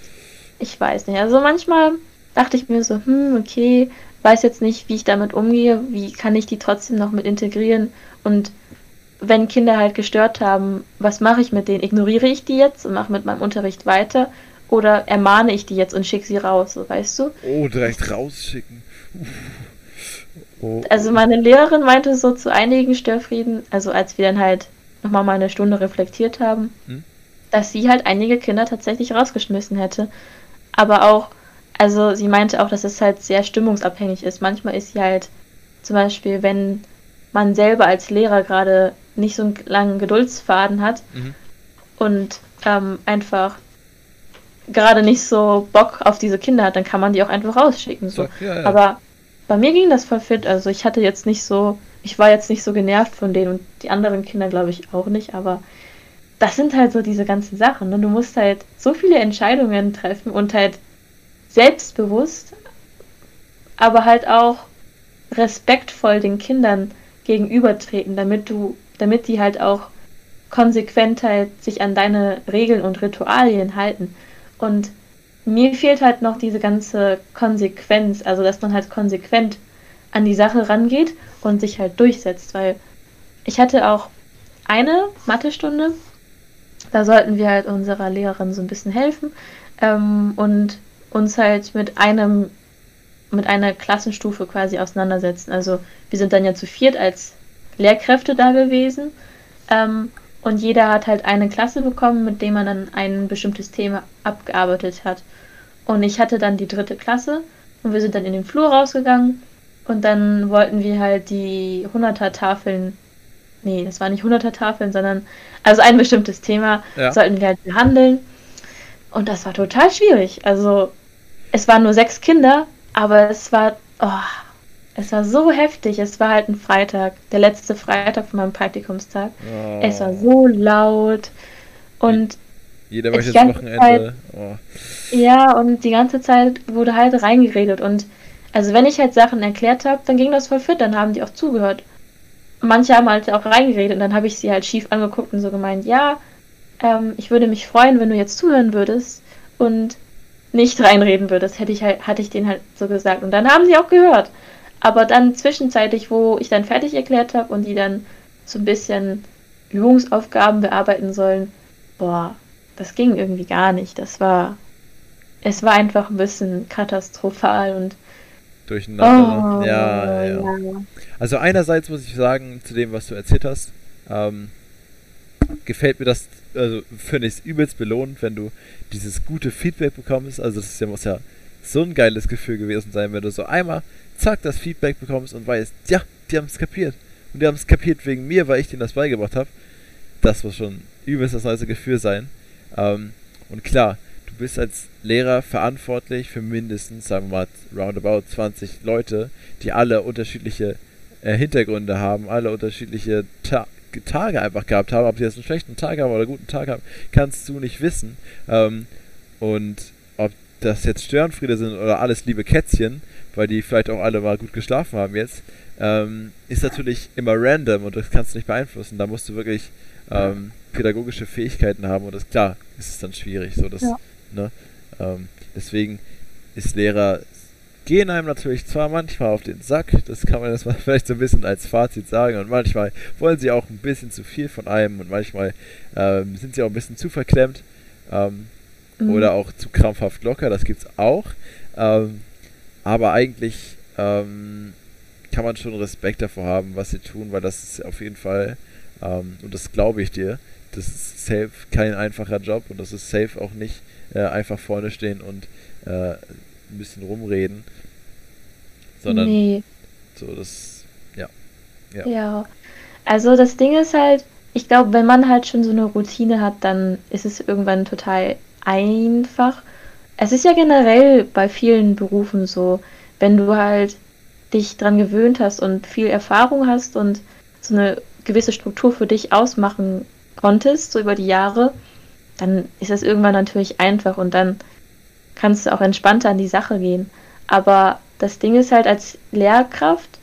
ich weiß nicht. Also manchmal dachte ich mir so, hm, okay, weiß jetzt nicht, wie ich damit umgehe, wie kann ich die trotzdem noch mit integrieren und wenn Kinder halt gestört haben, was mache ich mit denen? Ignoriere ich die jetzt und mache mit meinem Unterricht weiter oder ermahne ich die jetzt und schicke sie raus, so weißt du? Oh, direkt rausschicken. Oh. Also meine Lehrerin meinte so zu einigen Störfrieden, also als wir dann halt nochmal mal eine Stunde reflektiert haben, hm? dass sie halt einige Kinder tatsächlich rausgeschmissen hätte. Aber auch, also sie meinte auch, dass es halt sehr stimmungsabhängig ist. Manchmal ist sie halt zum Beispiel, wenn man selber als Lehrer gerade nicht so einen langen Geduldsfaden hat mhm. und ähm, einfach gerade nicht so Bock auf diese Kinder hat, dann kann man die auch einfach rausschicken. So. Ja, ja. Aber bei mir ging das voll fit. Also ich hatte jetzt nicht so ich war jetzt nicht so genervt von denen und die anderen Kinder glaube ich auch nicht, aber das sind halt so diese ganzen Sachen. Ne? Du musst halt so viele Entscheidungen treffen und halt selbstbewusst, aber halt auch respektvoll den Kindern gegenübertreten, damit du, damit die halt auch konsequent halt sich an deine Regeln und Ritualien halten. Und mir fehlt halt noch diese ganze Konsequenz, also dass man halt konsequent an die Sache rangeht und sich halt durchsetzt, weil ich hatte auch eine Mathestunde, da sollten wir halt unserer Lehrerin so ein bisschen helfen ähm, und uns halt mit einem mit einer Klassenstufe quasi auseinandersetzen. Also wir sind dann ja zu viert als Lehrkräfte da gewesen ähm, und jeder hat halt eine Klasse bekommen, mit dem man dann ein bestimmtes Thema abgearbeitet hat. Und ich hatte dann die dritte Klasse und wir sind dann in den Flur rausgegangen und dann wollten wir halt die 100er Tafeln, nee, das waren nicht 100er Tafeln, sondern also ein bestimmtes Thema ja. sollten wir halt behandeln. Und das war total schwierig. Also es waren nur sechs Kinder, aber es war, oh, es war so heftig. Es war halt ein Freitag, der letzte Freitag von meinem Praktikumstag. Oh. Es war so laut und jeder möchte das Wochenende. Zeit, oh. Ja, und die ganze Zeit wurde halt reingeredet und also wenn ich halt Sachen erklärt habe, dann ging das voll fit, dann haben die auch zugehört. Manche haben halt auch reingeredet und dann habe ich sie halt schief angeguckt und so gemeint, ja, ähm, ich würde mich freuen, wenn du jetzt zuhören würdest und nicht reinreden würdest, hätte ich halt, hatte ich denen halt so gesagt. Und dann haben sie auch gehört. Aber dann zwischenzeitlich, wo ich dann fertig erklärt habe und die dann so ein bisschen Übungsaufgaben bearbeiten sollen, boah, das ging irgendwie gar nicht. Das war, es war einfach ein bisschen katastrophal und durcheinander. Oh, ja, ja, ja. Also einerseits muss ich sagen, zu dem, was du erzählt hast, ähm, gefällt mir das, also finde ich es übelst belohnt, wenn du dieses gute Feedback bekommst. Also das ist ja, muss ja so ein geiles Gefühl gewesen sein, wenn du so einmal, zack, das Feedback bekommst und weißt, ja, die haben es kapiert. Und die haben es kapiert wegen mir, weil ich denen das beigebracht habe. Das muss schon übelst das nice Gefühl sein. Ähm, und klar, bist als Lehrer verantwortlich für mindestens, sagen wir mal, roundabout 20 Leute, die alle unterschiedliche äh, Hintergründe haben, alle unterschiedliche Ta Tage einfach gehabt haben. Ob sie jetzt einen schlechten Tag haben oder einen guten Tag haben, kannst du nicht wissen. Ähm, und ob das jetzt Störenfriede sind oder alles liebe Kätzchen, weil die vielleicht auch alle mal gut geschlafen haben jetzt, ähm, ist natürlich immer random und das kannst du nicht beeinflussen. Da musst du wirklich ähm, pädagogische Fähigkeiten haben und das klar ist es dann schwierig. So, das ja. Ne? Ähm, deswegen ist Lehrer gehen einem natürlich zwar manchmal auf den Sack, das kann man jetzt mal vielleicht so ein bisschen als Fazit sagen, und manchmal wollen sie auch ein bisschen zu viel von einem und manchmal ähm, sind sie auch ein bisschen zu verklemmt ähm, mhm. oder auch zu krampfhaft locker, das gibt's auch. Ähm, aber eigentlich ähm, kann man schon Respekt davor haben, was sie tun, weil das ist auf jeden Fall, ähm, und das glaube ich dir, das ist safe kein einfacher Job und das ist safe auch nicht äh, einfach vorne stehen und äh, ein bisschen rumreden, sondern nee. so das, ja. ja. Ja, also das Ding ist halt, ich glaube, wenn man halt schon so eine Routine hat, dann ist es irgendwann total einfach. Es ist ja generell bei vielen Berufen so, wenn du halt dich dran gewöhnt hast und viel Erfahrung hast und so eine gewisse Struktur für dich ausmachen konntest, so über die Jahre, dann ist das irgendwann natürlich einfach und dann kannst du auch entspannter an die Sache gehen. Aber das Ding ist halt, als Lehrkraft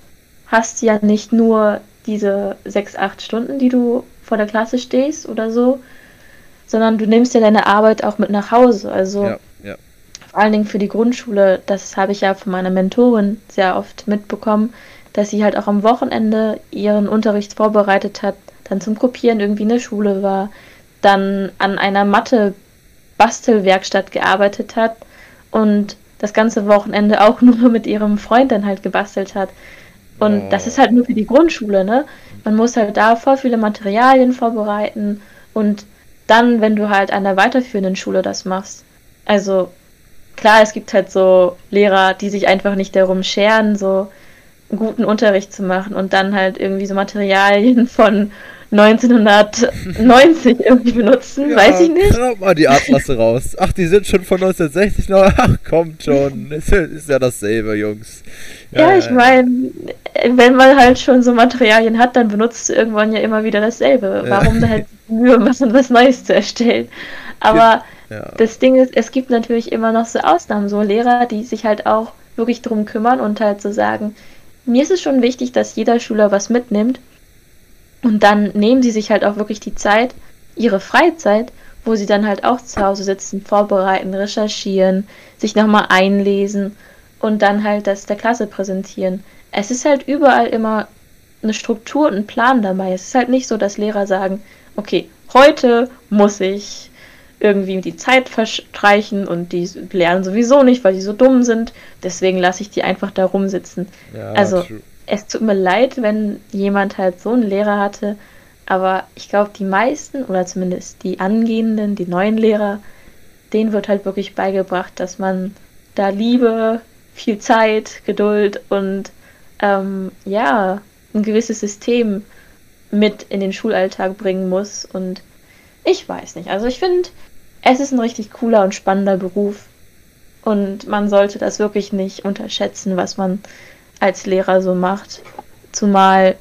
hast du ja nicht nur diese sechs, acht Stunden, die du vor der Klasse stehst oder so, sondern du nimmst ja deine Arbeit auch mit nach Hause. Also ja. Vor allen Dingen für die Grundschule, das habe ich ja von meiner Mentorin sehr oft mitbekommen, dass sie halt auch am Wochenende ihren Unterricht vorbereitet hat, dann zum Kopieren irgendwie in der Schule war, dann an einer Mathe-Bastelwerkstatt gearbeitet hat und das ganze Wochenende auch nur mit ihrem Freund dann halt gebastelt hat. Und oh. das ist halt nur für die Grundschule, ne? Man muss halt da voll viele Materialien vorbereiten und dann, wenn du halt an der weiterführenden Schule das machst. Also klar, es gibt halt so Lehrer, die sich einfach nicht darum scheren, so einen guten Unterricht zu machen und dann halt irgendwie so Materialien von 1990 irgendwie benutzen, ja, weiß ich nicht. Schraub mal die Atlasse raus. Ach, die sind schon von 1960 noch. Ach, kommt schon. Ist, ist ja dasselbe, Jungs. Ja, ja ich meine, wenn man halt schon so Materialien hat, dann benutzt du irgendwann ja immer wieder dasselbe. Warum da halt Mühe machen, was Neues zu erstellen? Aber ja. Das Ding ist, es gibt natürlich immer noch so Ausnahmen, so Lehrer, die sich halt auch wirklich drum kümmern und halt so sagen, mir ist es schon wichtig, dass jeder Schüler was mitnimmt und dann nehmen sie sich halt auch wirklich die Zeit, ihre Freizeit, wo sie dann halt auch zu Hause sitzen, vorbereiten, recherchieren, sich nochmal einlesen und dann halt das der Klasse präsentieren. Es ist halt überall immer eine Struktur und ein Plan dabei. Es ist halt nicht so, dass Lehrer sagen, okay, heute muss ich irgendwie die Zeit verstreichen und die lernen sowieso nicht, weil die so dumm sind. Deswegen lasse ich die einfach da rumsitzen. Ja, also true es tut mir leid, wenn jemand halt so einen Lehrer hatte, aber ich glaube, die meisten oder zumindest die angehenden, die neuen Lehrer, denen wird halt wirklich beigebracht, dass man da Liebe, viel Zeit, Geduld und ähm, ja, ein gewisses System mit in den Schulalltag bringen muss. Und ich weiß nicht. Also ich finde, es ist ein richtig cooler und spannender Beruf. Und man sollte das wirklich nicht unterschätzen, was man als Lehrer so macht. Zumal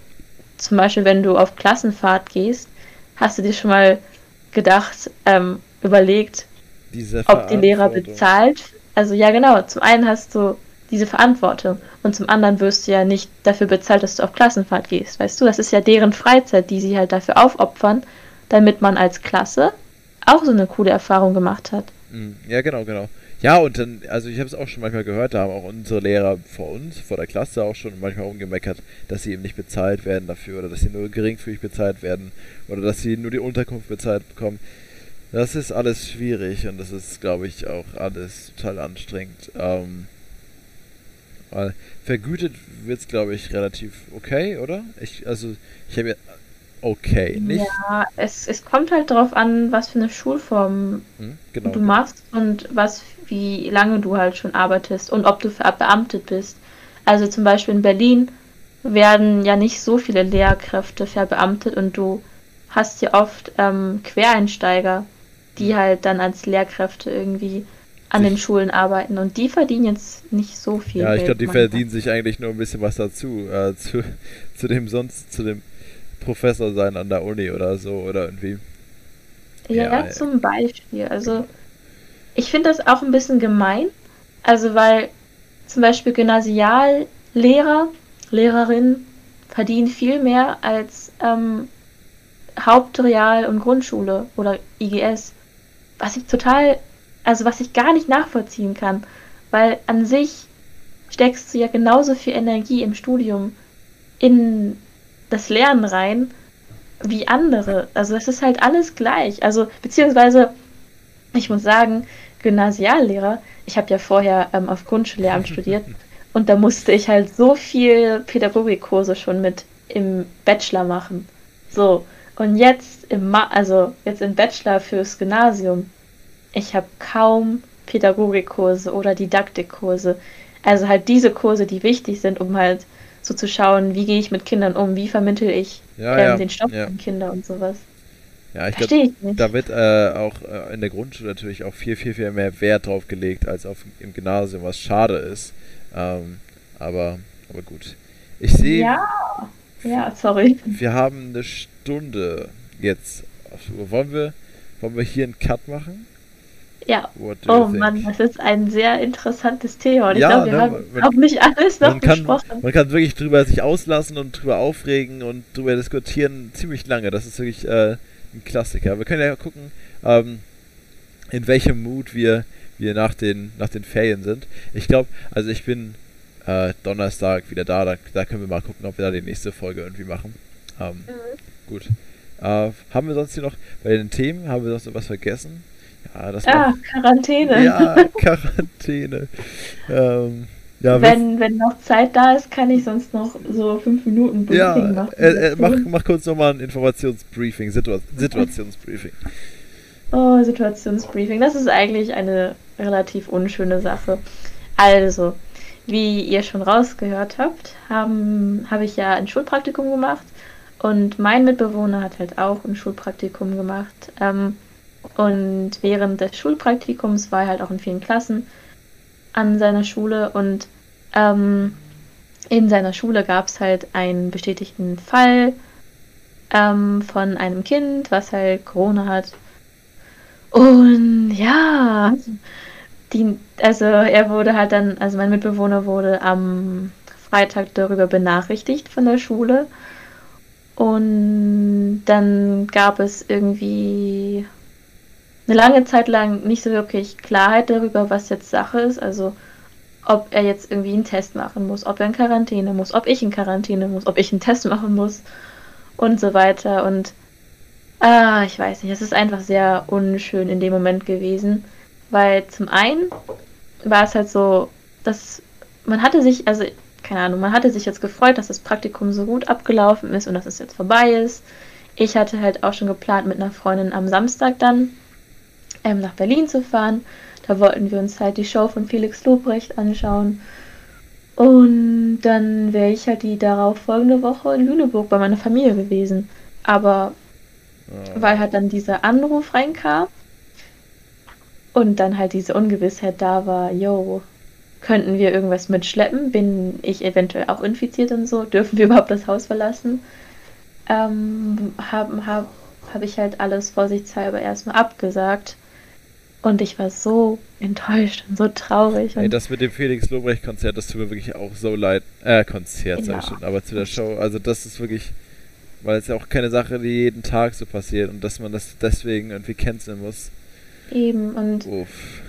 zum Beispiel, wenn du auf Klassenfahrt gehst, hast du dir schon mal gedacht, ähm, überlegt, ob die Lehrer bezahlt. Also ja, genau. Zum einen hast du diese Verantwortung und zum anderen wirst du ja nicht dafür bezahlt, dass du auf Klassenfahrt gehst. Weißt du, das ist ja deren Freizeit, die sie halt dafür aufopfern, damit man als Klasse auch so eine coole Erfahrung gemacht hat. Mhm. Ja, genau, genau. Ja, und dann, also ich habe es auch schon manchmal gehört, da haben auch unsere Lehrer vor uns, vor der Klasse auch schon manchmal umgemeckert, dass sie eben nicht bezahlt werden dafür oder dass sie nur geringfügig bezahlt werden oder dass sie nur die Unterkunft bezahlt bekommen. Das ist alles schwierig und das ist, glaube ich, auch alles total anstrengend. Ähm, vergütet wird es, glaube ich, relativ okay, oder? Ich, also, ich habe ja okay, nicht? Ja, es, es kommt halt darauf an, was für eine Schulform hm, genau, du machst und was, wie lange du halt schon arbeitest und ob du verbeamtet bist. Also zum Beispiel in Berlin werden ja nicht so viele Lehrkräfte verbeamtet und du hast ja oft ähm, Quereinsteiger, die hm. halt dann als Lehrkräfte irgendwie an den Schulen arbeiten und die verdienen jetzt nicht so viel. Ja, ich glaube, die verdienen sich eigentlich nur ein bisschen was dazu, äh, zu, zu dem sonst, zu dem Professor sein an der Uni oder so oder irgendwie. Ja, ja zum Beispiel. Also ich finde das auch ein bisschen gemein. Also weil zum Beispiel Gymnasiallehrer, Lehrerinnen verdienen viel mehr als ähm, Hauptreal- und Grundschule oder IGS. Was ich total, also was ich gar nicht nachvollziehen kann. Weil an sich steckst du ja genauso viel Energie im Studium in das Lernen rein wie andere. Also es ist halt alles gleich. Also beziehungsweise, ich muss sagen, Gymnasiallehrer, ich habe ja vorher ähm, auf Grundschullehramt studiert und da musste ich halt so viel Pädagogikkurse schon mit im Bachelor machen. So, und jetzt im Ma also jetzt im Bachelor fürs Gymnasium, ich habe kaum Pädagogikkurse oder Didaktikkurse. Also halt diese Kurse, die wichtig sind, um halt so zu schauen, wie gehe ich mit Kindern um, wie vermittel ich Ja, ähm, ja, den Stoff ja. an Kinder und sowas. Ja, ich glaube, da wird äh, auch äh, in der Grundschule natürlich auch viel, viel, viel mehr Wert drauf gelegt als auf im Gymnasium, was schade ist. Ähm, aber, aber gut. Ich sehe, Ja, ja, sorry. wir haben eine Stunde jetzt. Wollen wir, wollen wir hier einen Cut machen? Ja. Oh think? Mann, das ist ein sehr interessantes Thema. Und ich Ja, glaube, wir ne, haben man- auch nicht alles noch Man kann, besprochen. man kann wirklich drüber sich auslassen und drüber aufregen und drüber diskutieren ziemlich lange. Das ist wirklich äh, ein Klassiker. Wir können ja gucken, ähm, in welchem Mut wir, wir nach, den, nach den Ferien sind. Ich glaube, also ich bin äh, Donnerstag wieder da, da. Da können wir mal gucken, ob wir da die nächste Folge irgendwie machen. Ähm, Gut. Äh, haben wir sonst hier noch bei den Themen, haben wir sonst noch was vergessen? Ja, das Ah. Quarantäne. Ja, Quarantäne. ähm, ja, wenn, wenn noch Zeit da ist, kann ich sonst noch so fünf Minuten Briefing Ja, machen. äh, äh, mach, mach kurz nochmal ein Informationsbriefing, Situa Situationsbriefing. Oh, Situationsbriefing. Das ist eigentlich eine relativ unschöne Sache. Also, wie ihr schon rausgehört habt, habe ich ja ein Schulpraktikum gemacht und mein Mitbewohner hat halt auch ein Schulpraktikum gemacht. Ähm, und während des Schulpraktikums war er halt auch in vielen Klassen an seiner Schule und ähm, in seiner Schule gab es halt einen bestätigten Fall ähm, von einem Kind, was halt Corona hat. Und ja, die, also er wurde halt dann, also mein Mitbewohner wurde am Freitag darüber benachrichtigt von der Schule. Und dann gab es irgendwie eine lange Zeit lang nicht so wirklich Klarheit darüber, was jetzt Sache ist. Also ob er jetzt irgendwie einen Test machen muss, ob er in Quarantäne muss, ob ich in Quarantäne muss, ob ich einen Test machen muss und so weiter. Und ah, ich weiß nicht, es ist einfach sehr unschön in dem Moment gewesen, weil zum einen war es halt so, dass man hatte sich, also keine Ahnung, man hatte sich jetzt gefreut, dass das Praktikum so gut abgelaufen ist und dass es jetzt vorbei ist. Ich hatte halt auch schon geplant, mit einer Freundin am Samstag dann ähm, nach Berlin zu fahren. Da wollten wir uns halt die Show von Felix Lobrecht anschauen. Und dann wäre ich halt die darauf folgende Woche in Lüneburg bei meiner Familie gewesen. Aber Ah, weil halt dann dieser Anruf reinkam und dann halt diese Ungewissheit da war, yo, könnten wir irgendwas mitschleppen? Bin ich eventuell auch infiziert und so? Dürfen wir überhaupt das Haus verlassen? Ähm, habe hab, hab ich halt alles vorsichtshalber erstmal abgesagt. Und ich war so enttäuscht und so traurig. Ey, Und das mit dem Felix Lobrecht-Konzert, das tut mir wirklich auch so leid. Äh, Konzert, sag ich schon, aber zu der Show, also das ist wirklich, weil es ja auch keine Sache, die jeden Tag so passiert und dass man das deswegen irgendwie canceln muss. eben, und Uff.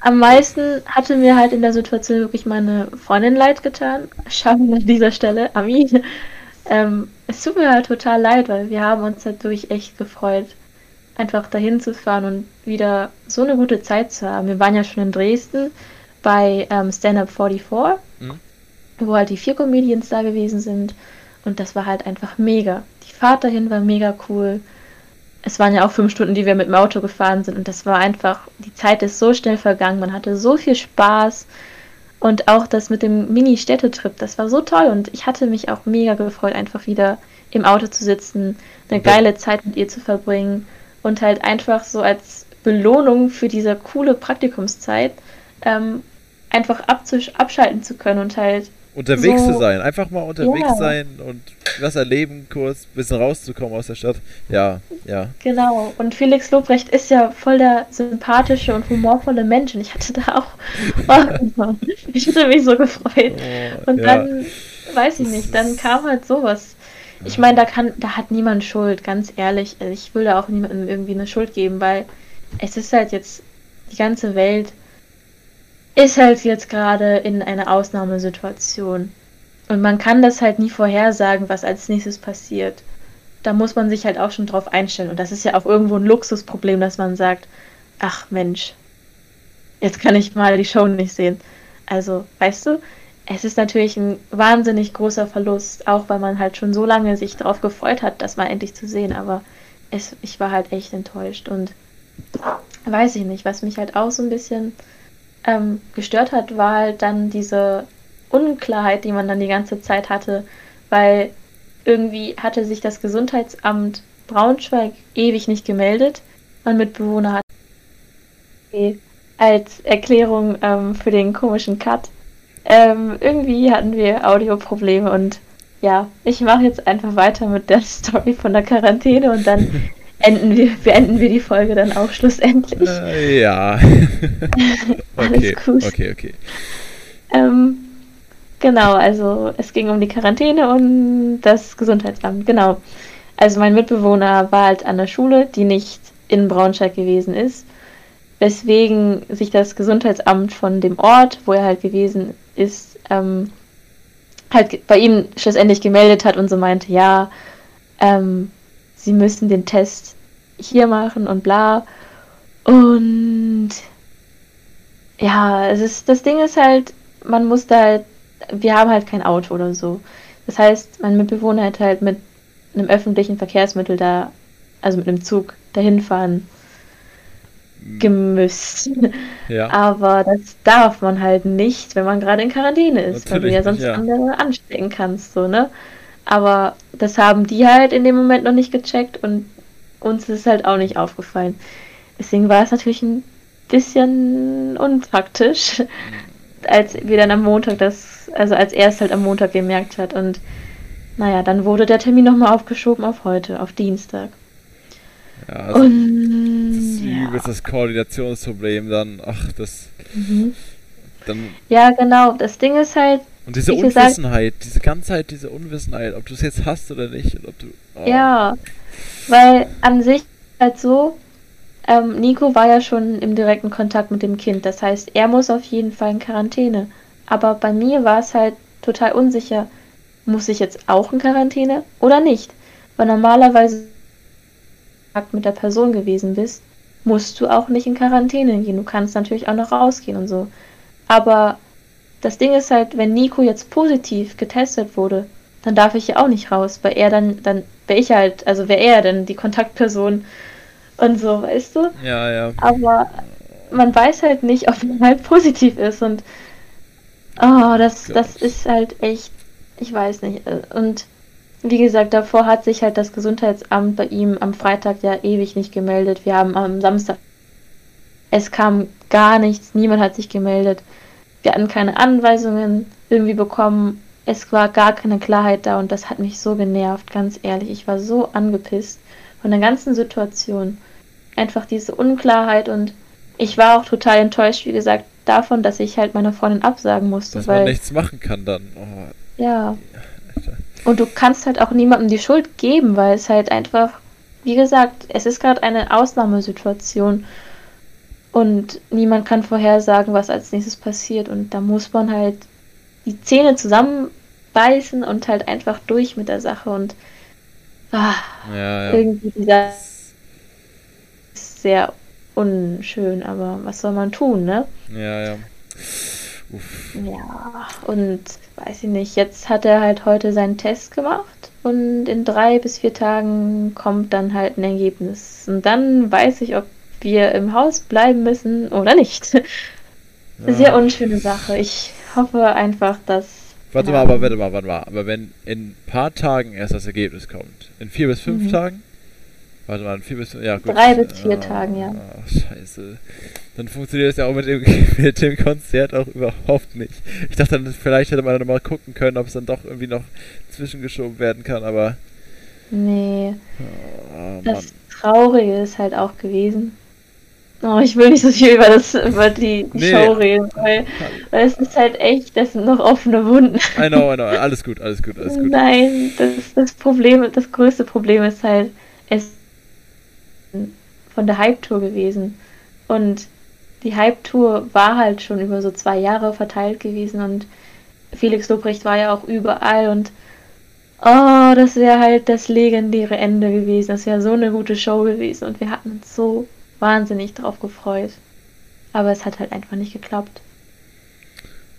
Am meisten hatte mir halt in der Situation wirklich meine Freundin leid getan. Schauen an dieser Stelle, Ami. Ähm, es tut mir halt total leid, weil wir haben uns halt durch echt gefreut, einfach dahin zu fahren und wieder so eine gute Zeit zu haben. Wir waren ja schon in Dresden bei ähm, Stand Up 44, Mhm. wo halt die vier Comedians da gewesen sind. Und das war halt einfach mega. Die Fahrt dahin war mega cool. Es waren ja auch fünf Stunden, die wir mit dem Auto gefahren sind. Und das war einfach, die Zeit ist so schnell vergangen. Man hatte so viel Spaß. Und auch das mit dem Mini-Städtetrip, das war so toll. Und ich hatte mich auch mega gefreut, einfach wieder im Auto zu sitzen, eine geile Zeit mit ihr zu verbringen. Und halt einfach so als Belohnung für diese coole Praktikumszeit ähm, einfach abzusch abschalten zu können und halt Unterwegs So- zu sein, einfach mal unterwegs Ja. sein und was erleben, kurz, bisschen rauszukommen aus der Stadt. Ja, ja. Genau, und Felix Lobrecht ist ja voll der sympathische und humorvolle Mensch. Und ich hatte da auch. Oh, ich hatte mich so gefreut. Oh, Und ja. dann, weiß ich nicht, dann kam halt sowas. Ich meine, da kann, da hat niemand Schuld, ganz ehrlich. Also Ich will da auch niemandem irgendwie eine Schuld geben, weil es ist halt jetzt die ganze Welt ist halt jetzt gerade in einer Ausnahmesituation. Und man kann das halt nie vorhersagen, was als nächstes passiert. Da muss man sich halt auch schon drauf einstellen. Und das ist ja auch irgendwo ein Luxusproblem, dass man sagt, ach Mensch, jetzt kann ich mal die Show nicht sehen. Also, weißt du, es ist natürlich ein wahnsinnig großer Verlust, auch weil man halt schon so lange sich darauf gefreut hat, das mal endlich zu sehen. Aber es, ich war halt echt enttäuscht und weiß ich nicht, was mich halt auch so ein bisschen ähm, gestört hat, war halt dann diese Unklarheit, die man dann die ganze Zeit hatte, weil irgendwie hatte sich das Gesundheitsamt Braunschweig ewig nicht gemeldet. Mein Mitbewohner hat als Erklärung ähm, für den komischen Cut. Ähm, irgendwie hatten wir Audioprobleme und ja, ich mache jetzt einfach weiter mit der Story von der Quarantäne und dann enden wir, beenden wir die Folge dann auch schlussendlich. Äh, ja. okay, gut. okay, okay. Ähm, genau, also es ging um die Quarantäne und das Gesundheitsamt, genau. Also mein Mitbewohner war halt an der Schule, die nicht in Braunschweig gewesen ist, weswegen sich das Gesundheitsamt von dem Ort, wo er halt gewesen ist, ähm, halt bei ihm schlussendlich gemeldet hat und so meinte, ja, ähm, sie müssen den Test hier machen und bla. Und ja, es ist, das Ding ist halt, man muss da halt, wir haben halt kein Auto oder so. Das heißt, mein Mitbewohner hätte halt mit einem öffentlichen Verkehrsmittel da, also mit einem Zug, dahin fahren gemüsst. Ja. Aber das darf man halt nicht, wenn man gerade in Quarantäne ist, Natürlich weil du ja sonst nicht, ja. andere anstecken kannst, so, ne? Aber das haben die halt in dem Moment noch nicht gecheckt und uns ist halt auch nicht aufgefallen. Deswegen war es natürlich ein bisschen unpraktisch, als wir dann am Montag das, also als er es halt am Montag gemerkt hat. Und naja, dann wurde der Termin nochmal aufgeschoben auf heute, auf Dienstag. Ja, also und, das ist ja. das Koordinationsproblem dann, ach, das. Mhm. Dann, ja, genau. Das Ding ist halt, und diese Unwissenheit, gesagt, diese ganze Zeit diese Unwissenheit, ob du es jetzt hast oder nicht. Und ob du, oh. Ja, weil an sich halt so, ähm, Nico war ja schon im direkten Kontakt mit dem Kind. Das heißt, er muss auf jeden Fall in Quarantäne. Aber bei mir war es halt total unsicher. Muss ich jetzt auch in Quarantäne oder nicht? Weil normalerweise mit der Person gewesen bist, musst du auch nicht in Quarantäne gehen. Du kannst natürlich auch noch rausgehen und so. Aber das Ding ist halt, wenn Nico jetzt positiv getestet wurde, dann darf ich ja auch nicht raus, weil er dann, dann wäre ich halt, also wäre er dann die Kontaktperson und so, weißt du? Ja, ja. Aber man weiß halt nicht, ob er halt positiv ist und oh, das, das ist halt echt, ich weiß nicht. Und wie gesagt, davor hat sich halt das Gesundheitsamt bei ihm am Freitag ja ewig nicht gemeldet. Wir haben am Samstag, es kam gar nichts, niemand hat sich gemeldet. Wir hatten keine Anweisungen irgendwie bekommen. Es war gar keine Klarheit da und das hat mich so genervt, ganz ehrlich. Ich war so angepisst von der ganzen Situation. Einfach diese Unklarheit und ich war auch total enttäuscht, wie gesagt, davon, dass ich halt meiner Freundin absagen musste. Dass weil, man nichts machen kann dann. Oh. Ja. Und du kannst halt auch niemandem die Schuld geben, weil es halt einfach, wie gesagt, es ist gerade eine Ausnahmesituation. Und niemand kann vorhersagen, was als nächstes passiert. Und da muss man halt die Zähne zusammenbeißen und halt einfach durch mit der Sache. Und ah, ja, ja. irgendwie dieser ist sehr unschön, aber was soll man tun, ne? Ja, ja. Uff. Ja, und weiß ich nicht, jetzt hat er halt heute seinen Test gemacht und in drei bis vier Tagen kommt dann halt ein Ergebnis. Und dann weiß ich, ob wir im Haus bleiben müssen oder nicht. Ja. Sehr unschöne Sache. Ich hoffe einfach, dass. Warte ja. mal, aber warte mal, warte mal. Aber wenn in ein paar Tagen erst das Ergebnis kommt, in vier bis fünf mhm. Tagen? Warte mal, vier bis ja gut. Drei bis vier ah, Tagen, ja. Ach, scheiße. Dann funktioniert das ja auch mit dem, mit dem Konzert auch überhaupt nicht. Ich dachte dann, vielleicht hätte man dann mal gucken können, ob es dann doch irgendwie noch zwischengeschoben werden kann, aber. Nee. Oh, das Traurige ist halt auch gewesen, Oh, ich will nicht so viel über, das, über die, die nee. Show reden, weil, weil es ist halt echt, das sind noch offene Wunden. I know, I know, alles gut, alles gut, alles gut. Nein, das, das Problem, das größte Problem ist halt, es von der Hype-Tour gewesen. Und die Hype-Tour war halt schon über so zwei Jahre verteilt gewesen und Felix Lobrecht war ja auch überall und oh, das wäre halt das legendäre Ende gewesen. Das wäre so eine gute Show gewesen und wir hatten uns so wahnsinnig drauf gefreut. Aber es hat halt einfach nicht geklappt.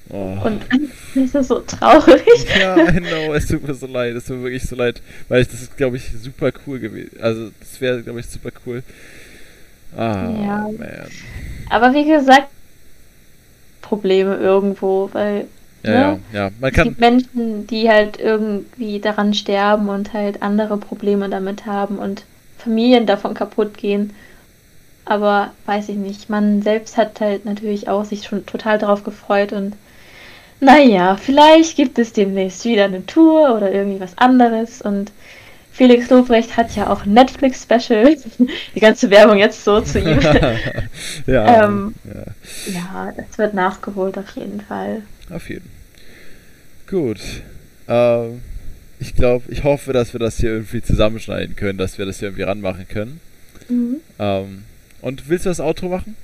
Oh. Und es ist so traurig. Ja, know, es tut mir so leid, es tut mir wirklich so leid, weil ich, das ist, glaube ich, super cool gewesen. Also, das wäre, glaube ich, super cool. Ah, ja. man. Aber wie gesagt, Probleme irgendwo, weil ja, ne? ja, ja. Man kann es gibt Menschen, die halt irgendwie daran sterben und halt andere Probleme damit haben und Familien davon kaputt gehen. Aber weiß ich nicht, man selbst hat halt natürlich auch sich schon total darauf gefreut und naja, vielleicht gibt es demnächst wieder eine Tour oder irgendwie was anderes und Felix Lobrecht hat ja auch Netflix-Special. Die ganze Werbung jetzt so zu ihm. ja, ähm, ja. ja, das wird nachgeholt auf jeden Fall. Auf jeden. Gut. Ähm, ich glaube, ich hoffe, dass wir das hier irgendwie zusammenschneiden können, dass wir das hier irgendwie ranmachen können. Mhm. Ähm, und willst du das Outro machen?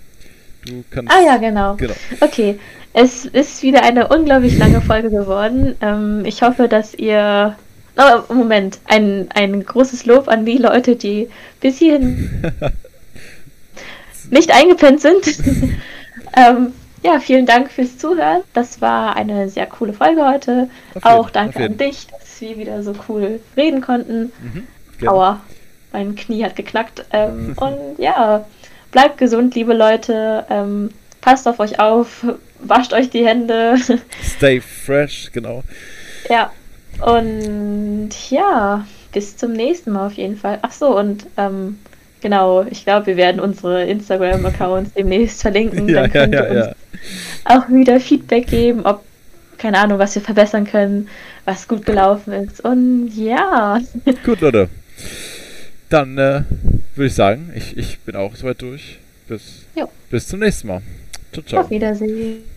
Du kannst. Ah ja, genau. genau. Okay. Es ist wieder eine unglaublich lange Folge geworden. Ähm, ich hoffe, dass ihr. Oh, Moment. Ein, ein großes Lob an die Leute, die bis hierhin nicht eingepennt sind. ähm, ja, vielen Dank fürs Zuhören. Das war eine sehr coole Folge heute. Auf Auch jeden, danke an dich, dass wir wieder so cool reden konnten. Mhm, Aua, mein Knie hat geknackt. Ähm, und ja, bleibt gesund, liebe Leute. Ähm, passt auf euch auf, wascht euch die Hände. Stay fresh, genau. Ja, und ja, bis zum nächsten Mal auf jeden Fall. Ach so, und ähm, Genau, ich glaube, wir werden unsere Instagram-Accounts demnächst verlinken. Ja, Dann könnt ja, ja, ihr uns auch wieder Feedback geben, ob, keine Ahnung, was wir verbessern können, was gut gelaufen ist. Und ja. Gut, Leute. Dann äh, würde ich sagen, ich, ich bin auch soweit durch. Bis, bis zum nächsten Mal. Ciao, ciao. Auf Wiedersehen.